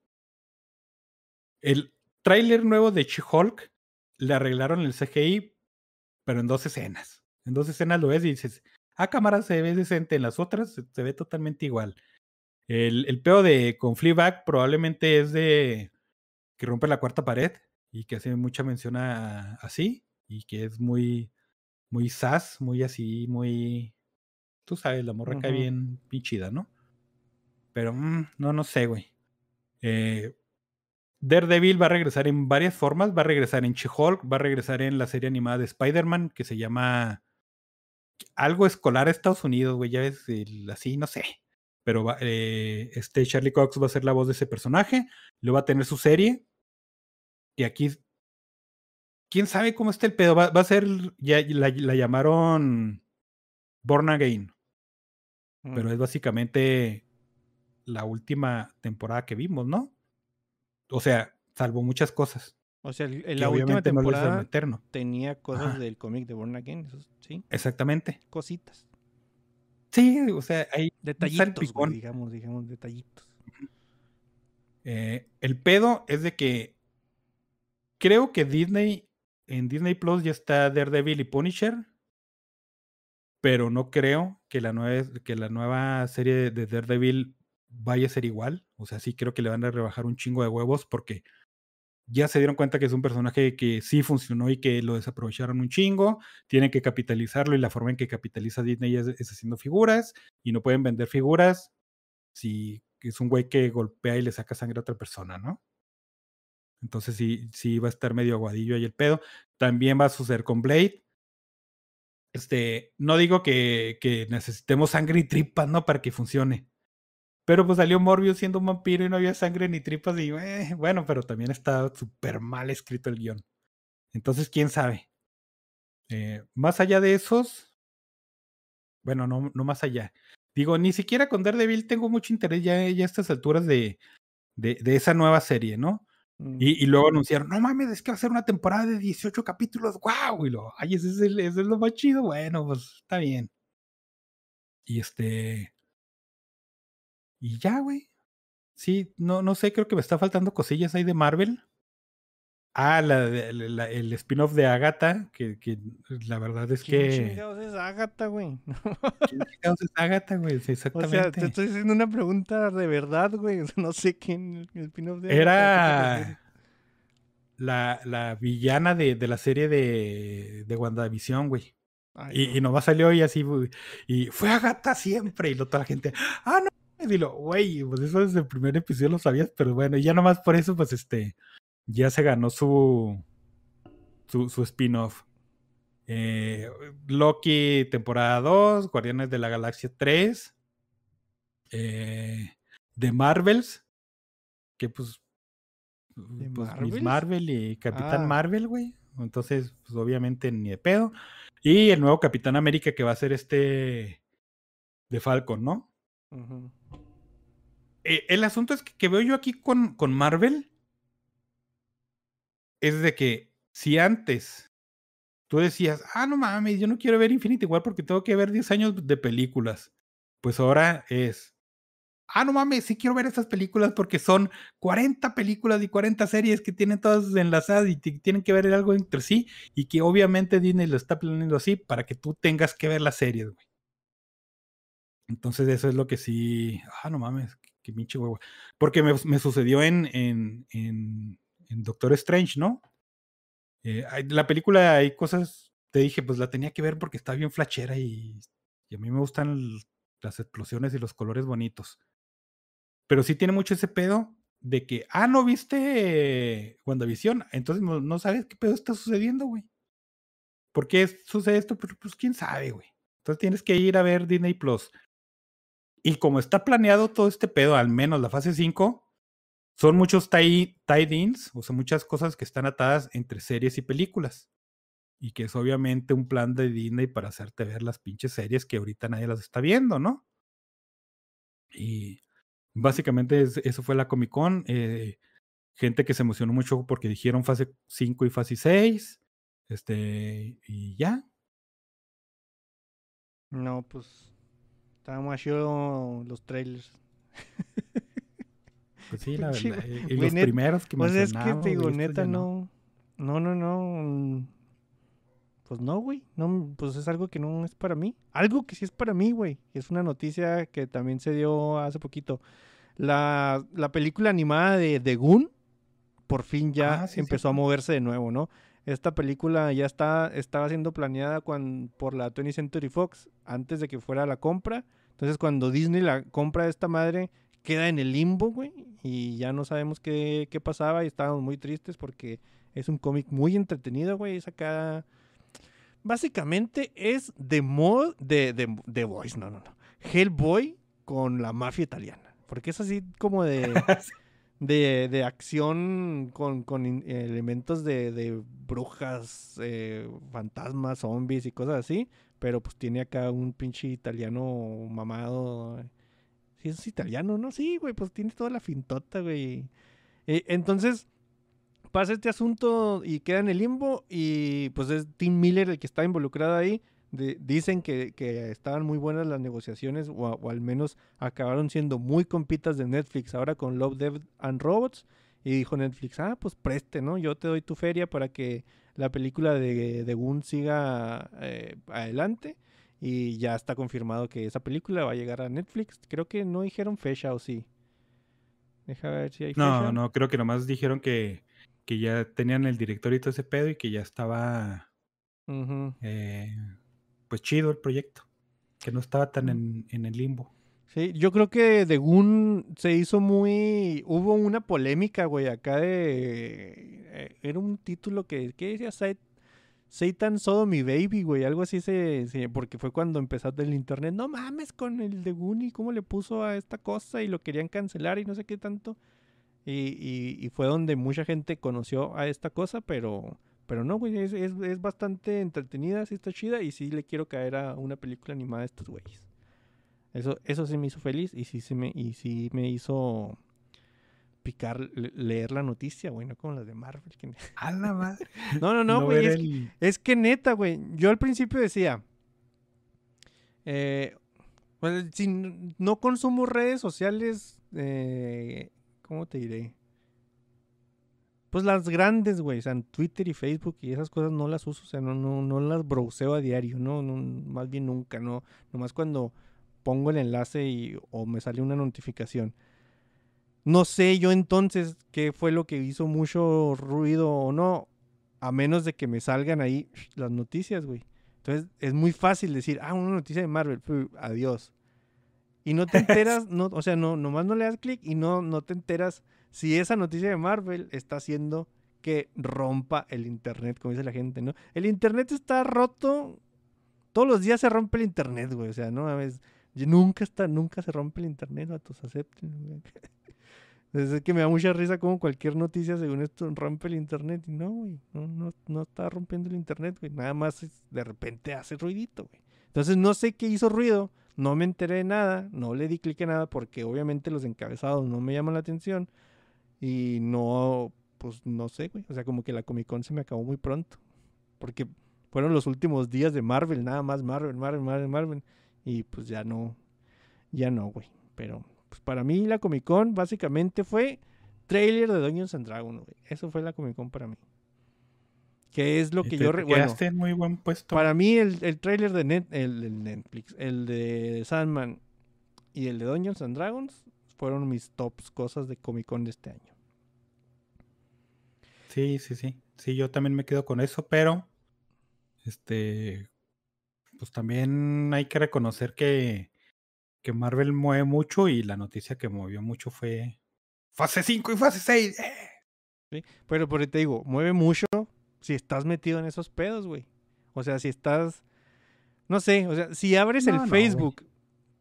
El tráiler nuevo de She-Hulk le arreglaron el CGI, pero en dos escenas. En dos escenas lo ves y dices, ah, cámara se ve decente, en las otras se ve totalmente igual. El, el pedo de con Fleabag probablemente es de que rompe la cuarta pared y que hace mucha mención a, así y que es muy, muy sas, muy así, muy... Tú sabes, la morra cae bien pinchida, ¿no? Pero mm, no, no sé, güey. Eh, Daredevil va a regresar en varias formas. Va a regresar en She-Hulk, va a regresar en la serie animada de Spider-Man que se llama algo escolar a Estados Unidos, güey. Ya ves, el- así, no sé. Pero va- eh, este Charlie Cox va a ser la voz de ese personaje. Luego va a tener su serie. Y aquí, quién sabe cómo está el pedo. Va, va a ser, ya la, la llamaron Born Again. Pero Mm. es básicamente la última temporada que vimos, ¿no? O sea, salvo muchas cosas. O sea, en la última temporada ¿no? tenía cosas Ajá. del cómic de Born Again, sí, Exactamente. cositas, Sí, o sea, hay detallitos, güey, digamos, digamos, detallitos. Eh, el pedo es de que creo que Disney, en Disney Plus ya está Daredevil y Punisher, pero no creo que la nueva, que la nueva serie de Daredevil vaya a ser igual. O sea, sí creo que le van a rebajar un chingo de huevos porque ya se dieron cuenta que es un personaje que sí funcionó y que lo desaprovecharon un chingo. Tienen que capitalizarlo y la forma en que capitaliza Disney es, haciendo figuras y no pueden vender figuras si es un güey que golpea y le saca sangre a otra persona, ¿no? Entonces sí, sí va a estar medio aguadillo ahí el pedo. También va a suceder con Blade. Este, no digo que, que necesitemos sangre y tripas, ¿no? Para que funcione. Pero pues salió Morbius siendo un vampiro y no había sangre ni tripas y eh, bueno, pero también está súper mal escrito el guion. Entonces, quién sabe. Eh, más allá de esos, bueno, no, no más allá. Digo, ni siquiera con Daredevil tengo mucho interés ya, ya a estas alturas de, de, de esa nueva serie, ¿no? Mm. Y, y luego anunciaron, no mames, es que va a ser una temporada de 18 capítulos, wow, y lo, ay, ese es, el- ese es lo más chido, bueno, pues está bien. Y este, y ya, güey. Sí, no, no sé, creo que me está faltando cosillas ahí de Marvel. Ah, la, el spin-off de Agatha, que, que la verdad es ¿Quién que. chingados es Agatha, güey? ¿Quién chingados es Agatha, güey? Sí, O sea, exactamente. te estoy haciendo una pregunta de verdad, güey. O sea, no sé quién el spin-off de Agatha, ¿a qué te Era refieres? la, la villana de, de la serie de, de WandaVision, güey. Ay, Y, no. y nomás salió y así, güey, y fue Agatha siempre. Y lo, toda la gente, ah, no. Y dilo, güey, pues eso desde el primer episodio lo sabías, pero bueno, y ya nomás por eso, pues este, ya se ganó su, su, su spin-off. Eh, Loki, temporada 2, Guardianes de la Galaxia 3, eh, The Marvels, que pues, ¿De pues Miss? Marvel y Capitán Ah. Marvel, güey. Entonces, pues obviamente ni de pedo. Y el nuevo Capitán América que va a ser este de Falcon, ¿no? Eh, el asunto es que, veo yo aquí con, con Marvel es de que si antes tú decías, ah, no mames, yo no quiero ver Infinity War porque tengo que ver 10 años de películas, pues ahora es, ah, no mames, sí quiero ver esas películas porque son 40 películas y 40 series que tienen todas enlazadas y ti- tienen que ver algo entre sí y que obviamente Disney lo está planeando así para que tú tengas que ver las series, güey. Entonces eso es lo que sí, ah, no mames, qué, pinche huevo. Porque me, me sucedió en, en, en, Doctor Strange, ¿no? Eh, la película hay cosas, te dije, pues la tenía que ver porque está bien flachera y, y a mí me gustan las explosiones y los colores bonitos. Pero sí tiene mucho ese pedo de que, ah, ¿no viste WandaVision? Entonces no, no sabes qué pedo está sucediendo, güey. ¿Por qué sucede esto? Pues, pues quién sabe, güey. Entonces tienes que ir a ver Disney Plus. Y como está planeado todo este pedo, al menos la fase 5, son muchos tie- tie-ins, o sea, muchas cosas que están atadas entre series y películas. Y que es obviamente un plan de Disney para hacerte ver las pinches series que ahorita nadie las está viendo, ¿no? Y básicamente es- eso fue la Comic Con. eh, gente que se emocionó mucho porque dijeron fase 5 y fase 6. Este, y ya. No, pues. Estaba más chido los trailers. Pues sí, la verdad. güey, los net- primeros que Pues es que mencionamos, te digo, güey, estos neta, ya no. No, no, no. Pues no, güey. No, pues es algo que no es para mí. Algo que sí es para mí, güey. Es una noticia que también se dio hace poquito. La, la película animada de The Goon, por fin ya Ah, sí, empezó a moverse de nuevo, ¿no? Esta película ya está, estaba siendo planeada por la 20th Century Fox antes de que fuera la compra. Entonces, cuando Disney la compra esta madre, queda en el limbo, güey. Y ya no sabemos qué, qué pasaba y estábamos muy tristes porque es un cómic muy entretenido, güey. Es acá. Básicamente es de mod de, de, de Boys, no, no, no. Hellboy con la mafia italiana. Porque es así como de, de, de acción con, con elementos de, de brujas, eh, fantasmas, zombies y cosas así. Pero pues tiene acá un pinche italiano mamado. Sí, es italiano, ¿no? Sí, güey, pues tiene toda la fintota, güey. Eh, entonces, pasa este asunto y queda en el limbo y pues es Tim Miller el que está involucrado ahí. De- dicen que, que estaban muy buenas las negociaciones o, al menos acabaron siendo muy compitas de Netflix ahora con Love, Death and Robots. Y dijo Netflix, ah, pues preste, ¿no? Yo te doy tu feria para que la película de, de Goon siga eh, adelante. Y ya está confirmado que esa película va a llegar a Netflix. Creo que no dijeron fecha o sí. Deja ver si hay fecha. No, no, creo que nomás dijeron que, que ya tenían el director y todo ese pedo y que ya estaba Ujú. eh, pues chido el proyecto. Que no estaba tan en, en el limbo. Sí, yo creo que The Goon se hizo muy... Hubo una polémica, güey, acá de... eh, Era un título que... ¿Qué decía? Sat- Satan Sodom y Baby, güey. Algo así se, se- Porque fue cuando empezó el internet. No mames con el The Goon y cómo le puso a esta cosa y lo querían cancelar y no sé qué tanto. Y, y- y fue donde mucha gente conoció a esta cosa, pero... Pero no, güey, es, es, es bastante entretenida, sí está chida y sí le quiero caer a una película animada de estos güeyes. Eso, eso sí me hizo feliz y sí, se me, y sí me hizo picar le- leer la noticia, güey, no como las de Marvel. que- A la madre. No, no, no, güey. es, que- el- es que neta, güey. Yo al principio decía. eh, pues, si no consumo redes sociales. eh, ¿Cómo te diré? Pues las grandes, güey. O sea, en Twitter y Facebook y esas cosas no las uso. O sea, no, no, no las browseo a diario, ¿no? no más bien nunca, ¿no? Nomás cuando pongo el enlace y, o me sale una notificación. No sé yo entonces qué fue lo que hizo mucho ruido o no, a menos de que me salgan ahí las noticias, güey. Entonces es muy fácil decir, ah, una noticia de Marvel, adiós. Y no te enteras, no, o sea, no, nomás no le das clic y no, no te enteras si esa noticia de Marvel está haciendo que rompa el internet, como dice la gente, ¿no? El internet está roto. Todos los días se rompe el internet, güey. O sea, no mames. Nunca está, nunca se rompe el internet, vatos, acepten. Es que me da mucha risa como cualquier noticia según esto rompe el internet. Y no, güey, no, no, no está rompiendo el internet, güey. Nada más de repente hace ruidito, güey. Entonces no sé qué hizo ruido, no me enteré de nada, no le di clic en nada porque obviamente los encabezados no me llaman la atención. Y no, pues no sé, güey. O sea, como que la Comic Con se me acabó muy pronto. Porque fueron los últimos días de Marvel, nada más Marvel, Marvel, Marvel, Marvel. Y pues ya no, ya no, güey. Pero pues para mí la Comic Con básicamente fue trailer de Dungeons and Dragons, güey. Eso fue la Comic Con para mí. Que es lo que yo recuerdo. en muy buen puesto. Para mí el, el trailer de Net, el, Netflix, el de Sandman y el de Dungeons and Dragons fueron mis tops cosas de Comic Con de este año. Sí, sí, sí. Sí, yo también me quedo con eso, pero este pues también hay que reconocer que, que Marvel mueve mucho y la noticia que movió mucho fue fase 5 y fase 6. ¡eh! Sí, pero por te digo, mueve mucho si estás metido en esos pedos, güey. O sea, si estás, no sé, o sea, si abres el Facebook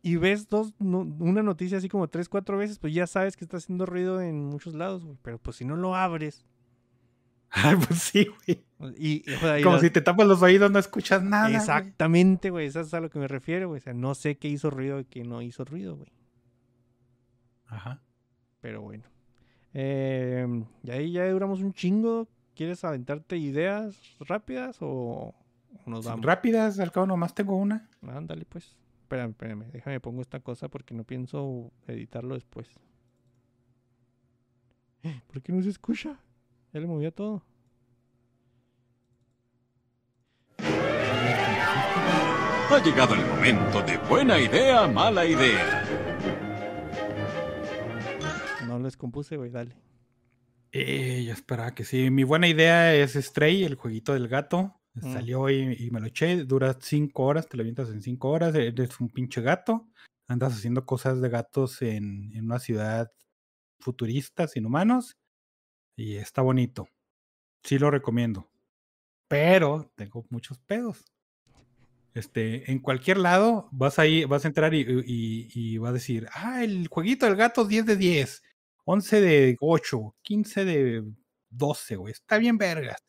y ves dos, una noticia así como tres, cuatro veces, pues ya sabes que está haciendo ruido en muchos lados, güey. Pero pues si no lo abres, Ay, pues sí, güey. Y, Como si te tapas los oídos, no escuchas nada. Exactamente, güey. Eso es a lo que me refiero, güey. O sea, no sé qué hizo ruido y qué no hizo ruido, güey. Ajá. Pero bueno. Eh, y ahí ya duramos un chingo. ¿Quieres aventarte ideas rápidas o nos vamos? Rápidas, al cabo nomás tengo una. Ándale, pues. Espérame, espérame. Déjame pongo esta cosa porque no pienso editarlo después. ¿Por qué no se escucha? Ya le movía todo. Ha llegado el momento de buena idea, mala idea. No les compuse, güey, dale. Eh, ya esperaba que sí. Mi buena idea es Stray, el jueguito del gato. Mm. Salió y, me lo eché. Dura cinco horas, te lo avientas en cinco horas. Eres un pinche gato. Andas haciendo cosas de gatos en, en una ciudad futurista, sin humanos. Y está bonito. Sí lo recomiendo. Pero tengo muchos pedos. Este, en cualquier lado vas a ir, vas a entrar y, y, y va a decir, ah, el jueguito del gato 10 de 10, 11 de 8, 15 de 12, güey. Está bien vergas.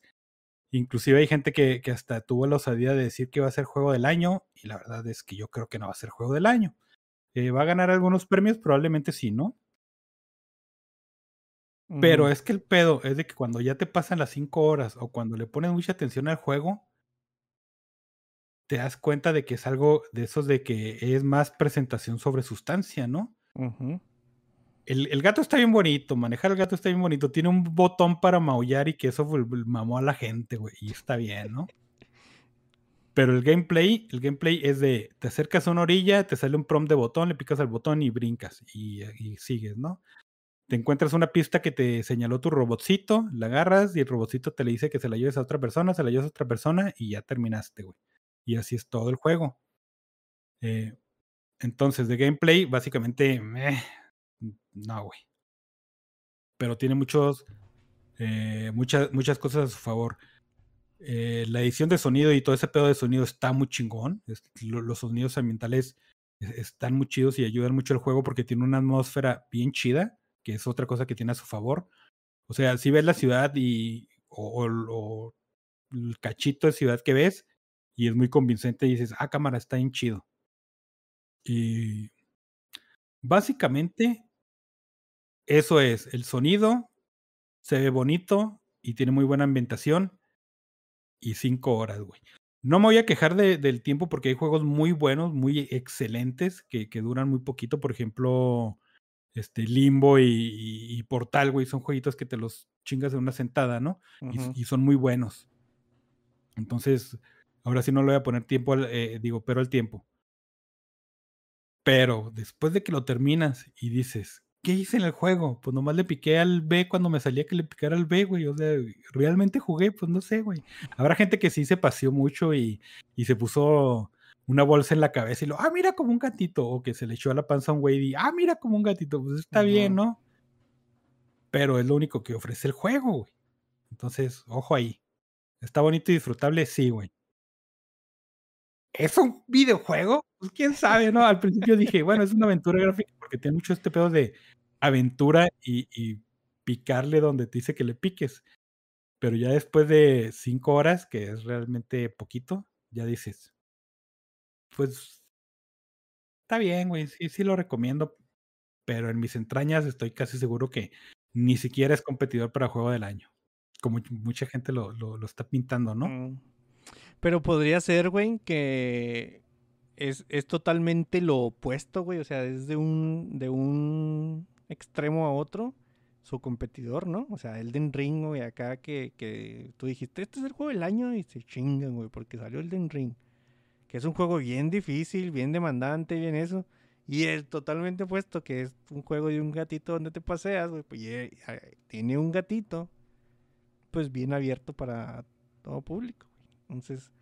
Inclusive hay gente que, que, hasta tuvo la osadía de decir que va a ser juego del año y la verdad es que yo creo que no va a ser juego del año. Eh, ¿Va a ganar algunos premios? Probablemente sí, ¿no? Pero es que el pedo es de que cuando ya te pasan las cinco horas o cuando le pones mucha atención al juego, te das cuenta de que es algo de esos de que es más presentación sobre sustancia, ¿no? El, el, gato está bien bonito, manejar el gato está bien bonito. Tiene un botón para maullar y que eso mamó a la gente, güey. Y está bien, ¿no? Pero el gameplay, el gameplay es de te acercas a una orilla, te sale un prompt de botón, le picas al botón y brincas y, sigues, ¿no? te encuentras una pista que te señaló tu robotcito, la agarras y el robotcito te le dice que se la lleves a otra persona, se la llevas a otra persona y ya terminaste, güey. Y así es todo el juego. Eh, entonces, de gameplay, básicamente, no, güey. Pero tiene muchos, eh, muchas, muchas cosas a su favor. Eh, la edición de sonido y todo ese pedo de sonido está muy chingón. los sonidos ambientales están muy chidos y ayudan mucho al juego porque tiene una atmósfera bien chida que es otra cosa que tiene a su favor. O sea, si ves la ciudad y o, el cachito de ciudad que ves y es muy convincente y dices, ah, cámara, está bien chido. Y básicamente eso es, el sonido se ve bonito y tiene muy buena ambientación y cinco horas, güey. No me voy a quejar del tiempo porque hay juegos muy buenos, muy excelentes, que, que duran muy poquito. Por ejemplo, este Limbo y, y- y Portal, güey, son jueguitos que te los chingas de una sentada, ¿no? Y son muy buenos. Entonces, ahora sí no le voy a poner tiempo, al- eh, digo, pero al tiempo. Pero después de que lo terminas y dices, ¿qué hice en el juego? Pues nomás le piqué al B cuando me salía que le picara al B, güey. O sea, realmente jugué, pues no sé, güey. Habrá gente que sí se paseó mucho y, y se puso una bolsa en la cabeza y lo, ah, mira como un gatito. O que se le echó a la panza a un güey y, ah, mira como un gatito. Pues está bien. ¿no? Pero es lo único que ofrece el juego, güey. Entonces, ojo ahí. ¿Está bonito y disfrutable? Sí, güey. ¿Es un videojuego? Pues quién sabe, ¿no? Al principio dije, bueno, es una aventura gráfica porque tiene mucho este pedo de aventura y, picarle donde te dice que le piques. Pero ya después de cinco horas, que es realmente poquito, ya dices, pues está bien, güey, sí, sí lo recomiendo, pero en mis entrañas estoy casi seguro que ni siquiera es competidor para juego del año, como mucha gente lo, lo, lo está pintando, ¿no? Mm. Pero podría ser, güey, que es, es totalmente lo opuesto, güey. O sea, es de un, de un extremo a otro su competidor, ¿no? O sea, Elden Ring, güey, acá que, que tú dijiste, este es el juego del año y se chingan, güey, porque salió Elden Ring. Que es un juego bien difícil, bien demandante, bien eso. Y es totalmente opuesto, que es un juego de un gatito donde te paseas, güey. Pues eh, tiene un gatito, pues bien abierto para todo público. güey. Entonces,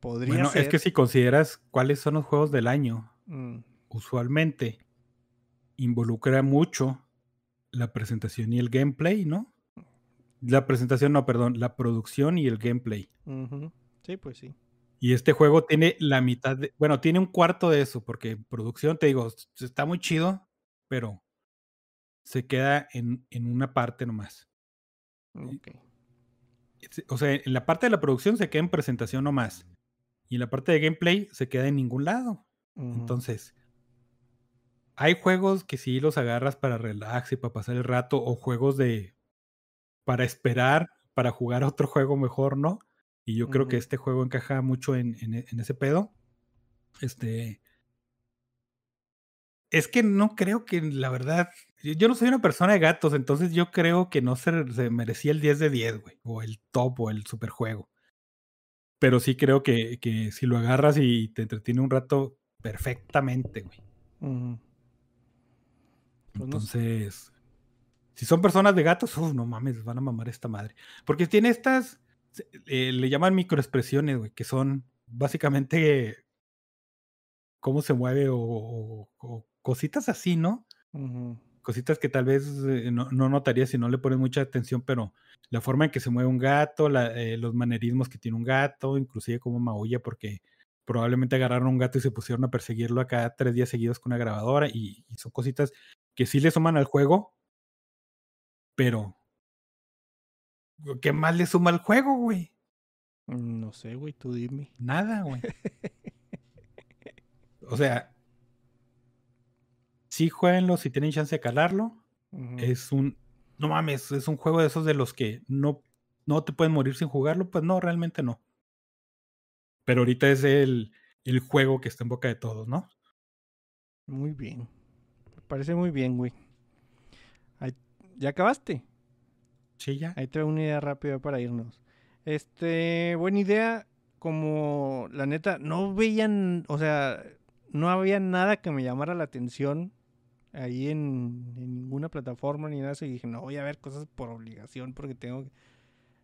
podría Bueno, ser. es que si consideras cuáles son los juegos del año, Mm, usualmente involucra mucho la presentación y el gameplay, ¿no? La presentación, no, perdón, la producción y el gameplay. Sí, pues sí. Y este juego tiene la mitad de, bueno, tiene un cuarto de eso, porque producción, te digo, está muy chido, pero se queda en, en una parte nomás. Ok. Es- O sea, en la parte de la producción se queda en presentación nomás. Y en la parte de gameplay se queda en ningún lado. Entonces, hay juegos que sí los agarras para relax y para pasar el rato, o juegos de para esperar, para jugar otro juego mejor, ¿no? Y yo creo que este juego encaja mucho en, en e- en ese pedo. Este. Es que no creo que, la verdad, yo yo no soy una persona de gatos, entonces yo creo que no se, se merecía el 10 de 10, güey, o el top o el superjuego. Pero sí creo que, que si lo agarras y te entretiene un rato, perfectamente, güey. Pues no. Entonces, si son personas de gatos, uf, no mames, van a mamar esta madre. Porque tiene estas, eh, le llaman microexpresiones, güey, que son básicamente cómo se mueve o, o- o cositas así, ¿no? Ujú. Cositas que tal vez eh, no, no notarías si no le pones mucha atención, pero la forma en que se mueve un gato, la- eh, los manerismos que tiene un gato, inclusive cómo maulla, porque probablemente agarraron un gato y se pusieron a perseguirlo acá tres días seguidos con una grabadora y, y son cositas que sí le suman al juego, pero ¿qué más le suma al juego, güey? No sé, güey, tú dime. Nada, güey. O sea, sí jueguenlo si tienen chance de calarlo. Es un, no mames, es un juego de esos de los que no, no te pueden morir sin jugarlo. Pues no, realmente no. Pero ahorita es el, el juego que está en boca de todos, ¿no? Muy bien. Me parece muy bien, güey. Ahí- ¿Ya acabaste? Sí, ya. Ahí te una idea rápida para irnos. Este, buena idea. Como la neta, no veían, o sea, no había nada que me llamara la atención ahí en, en ninguna plataforma ni nada. Y dije, no voy a ver cosas por obligación porque tengo que.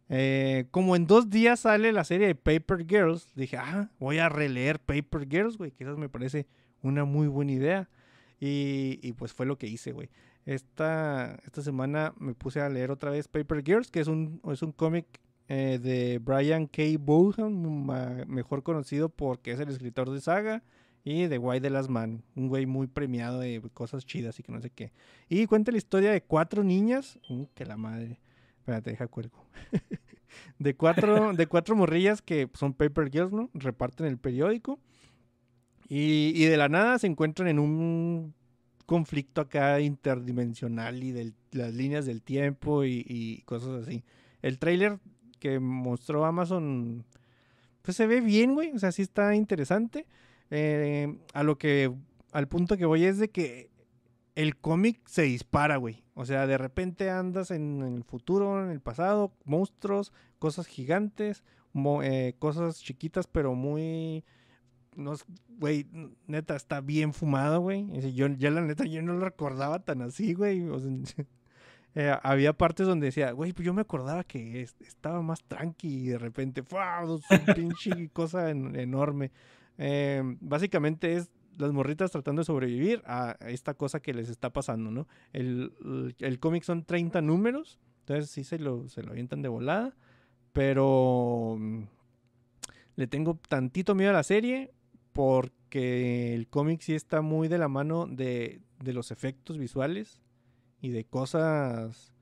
Eh, como en dos días sale la serie de Paper Girls, dije, ah, voy a releer Paper Girls, güey, que eso me parece una muy buena idea. Y, y pues fue lo que hice, güey. Esta, esta semana me puse a leer otra vez Paper Girls, que es un, es un cómic eh, de Brian K. Ma- mejor conocido porque es el escritor de Saga y de Why the Last Man, un güey muy premiado de cosas chidas y que no sé qué. Y cuenta la historia de cuatro niñas, uh, que la madre, espérate, deja cuelgo. de cuatro, de cuatro morrillas que son Paper Girls, ¿no? Reparten el periódico. Y, y de la nada se encuentran en un conflicto acá interdimensional y de las líneas del tiempo y, y cosas así. El tráiler que mostró Amazon, pues se ve bien, güey. O sea, sí está interesante. Eh, a lo que, al punto que voy es de que el cómic se dispara, güey. O sea, de repente andas en, el futuro, en el pasado, monstruos, cosas gigantes, eh, cosas chiquitas, pero muy. Güey, neta, está bien fumado, güey. Yo, ya la neta, yo no lo recordaba tan así, güey. Eh, había partes donde decía, güey, pues yo me acordaba que es- estaba más tranqui y de repente, ¡fua! Un pinche cosa en- enorme. Eh, básicamente es las morritas tratando de sobrevivir a esta cosa que les está pasando, ¿no? El, el- cómic son 30 números, entonces sí se lo, se lo avientan de volada, pero mm, le tengo tantito miedo a la serie porque el cómic sí está muy de la mano de, de los efectos visuales y de cosas...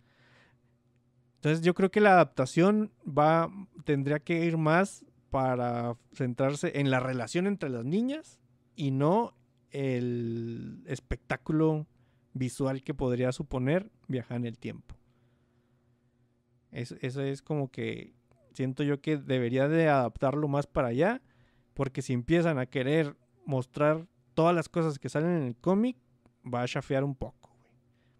Entonces yo creo que la adaptación va, tendría que ir más para centrarse en la relación entre las niñas y no el espectáculo visual que podría suponer viajar en el tiempo. Es- Eso es como que siento yo que debería de adaptarlo más para allá, porque si empiezan a querer mostrar todas las cosas que salen en el cómic, va a chafear un poco, güey.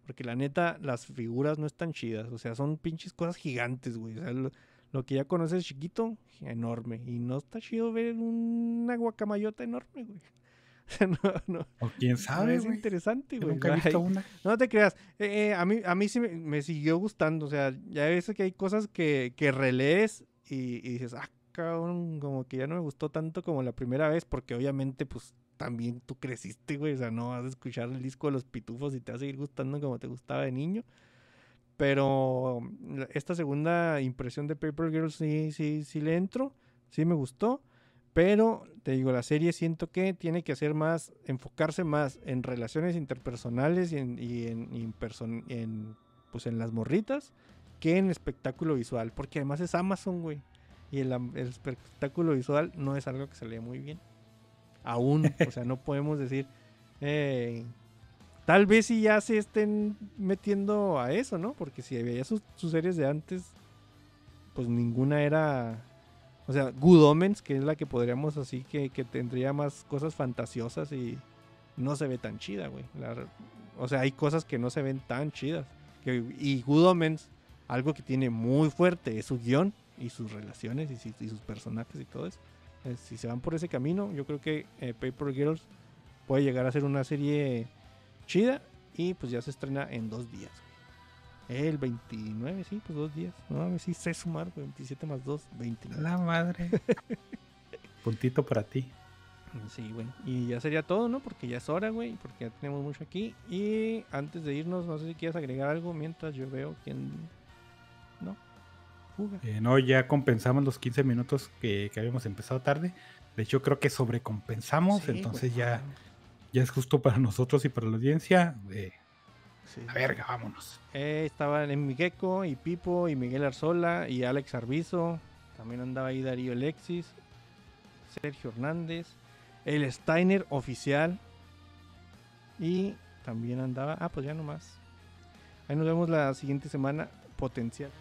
Porque la neta, las figuras no están chidas, o sea, son pinches cosas gigantes, güey. O sea, lo, que ya conoces chiquito, enorme. Y no está chido ver una guacamayota enorme, güey. No, no, O quién no sabe, es interesante, güey. nunca he visto una. no te creas. eh, eh, a, mí, a mí sí me, me siguió gustando. O sea, ya ves que hay cosas que, que relees y, y dices, ah, cabrón, como que ya no me gustó tanto como la primera vez, porque obviamente, pues, también tú creciste, güey. O sea, no vas a escuchar el disco de los pitufos y te va a seguir gustando como te gustaba de niño. Pero esta segunda impresión de Paper Girl sí, sí, sí le entro. Sí me gustó. Pero te digo, la serie siento que tiene que hacer más, enfocarse más en relaciones interpersonales y en, y en, y en pues en las morritas que en espectáculo visual. Porque además es Amazon, güey. Y el, el espectáculo visual no es algo que se lee muy bien. Aún. o sea, no podemos decir. eh, tal vez si ya se estén metiendo a eso, ¿no? Porque si veías sus, series de antes, pues ninguna era. O sea, Good Omens, que es la que podríamos así, que, que tendría más cosas fantasiosas y no se ve tan chida, güey. La- o sea, hay cosas que no se ven tan chidas. Que, y Good Omens, algo que tiene muy fuerte es su guion y sus relaciones y, sus personajes y todo eso. Si se van por ese camino, yo creo que eh, Paper Girls puede llegar a ser una serie chida y pues ya se estrena en dos días. güey. El 29, sí, pues dos días. No mames, sí sé sumar, güey, 27 más 2, 29. La madre. Puntito para ti. Sí, bueno. Y ya sería todo, ¿no? Porque ya es hora, güey. Porque ya tenemos mucho aquí. Y antes de irnos, no sé si quieres agregar algo mientras yo veo quién. No. Fuga. Eh, no, ya compensamos los 15 minutos que, que habíamos empezado tarde. De hecho, creo que sobrecompensamos. Sí, entonces güey. ya, ya es justo para nosotros y para la audiencia. Eh, Sí. a verga, vámonos. Eh, estaban en Migueco y Pipo y Miguel Arzola y Alex Arbizo. También andaba ahí Darío Alexis, Sergio Hernández, el Steiner oficial. Y también andaba. Ah, pues ya nomás. Ahí nos vemos la siguiente semana. Potencial.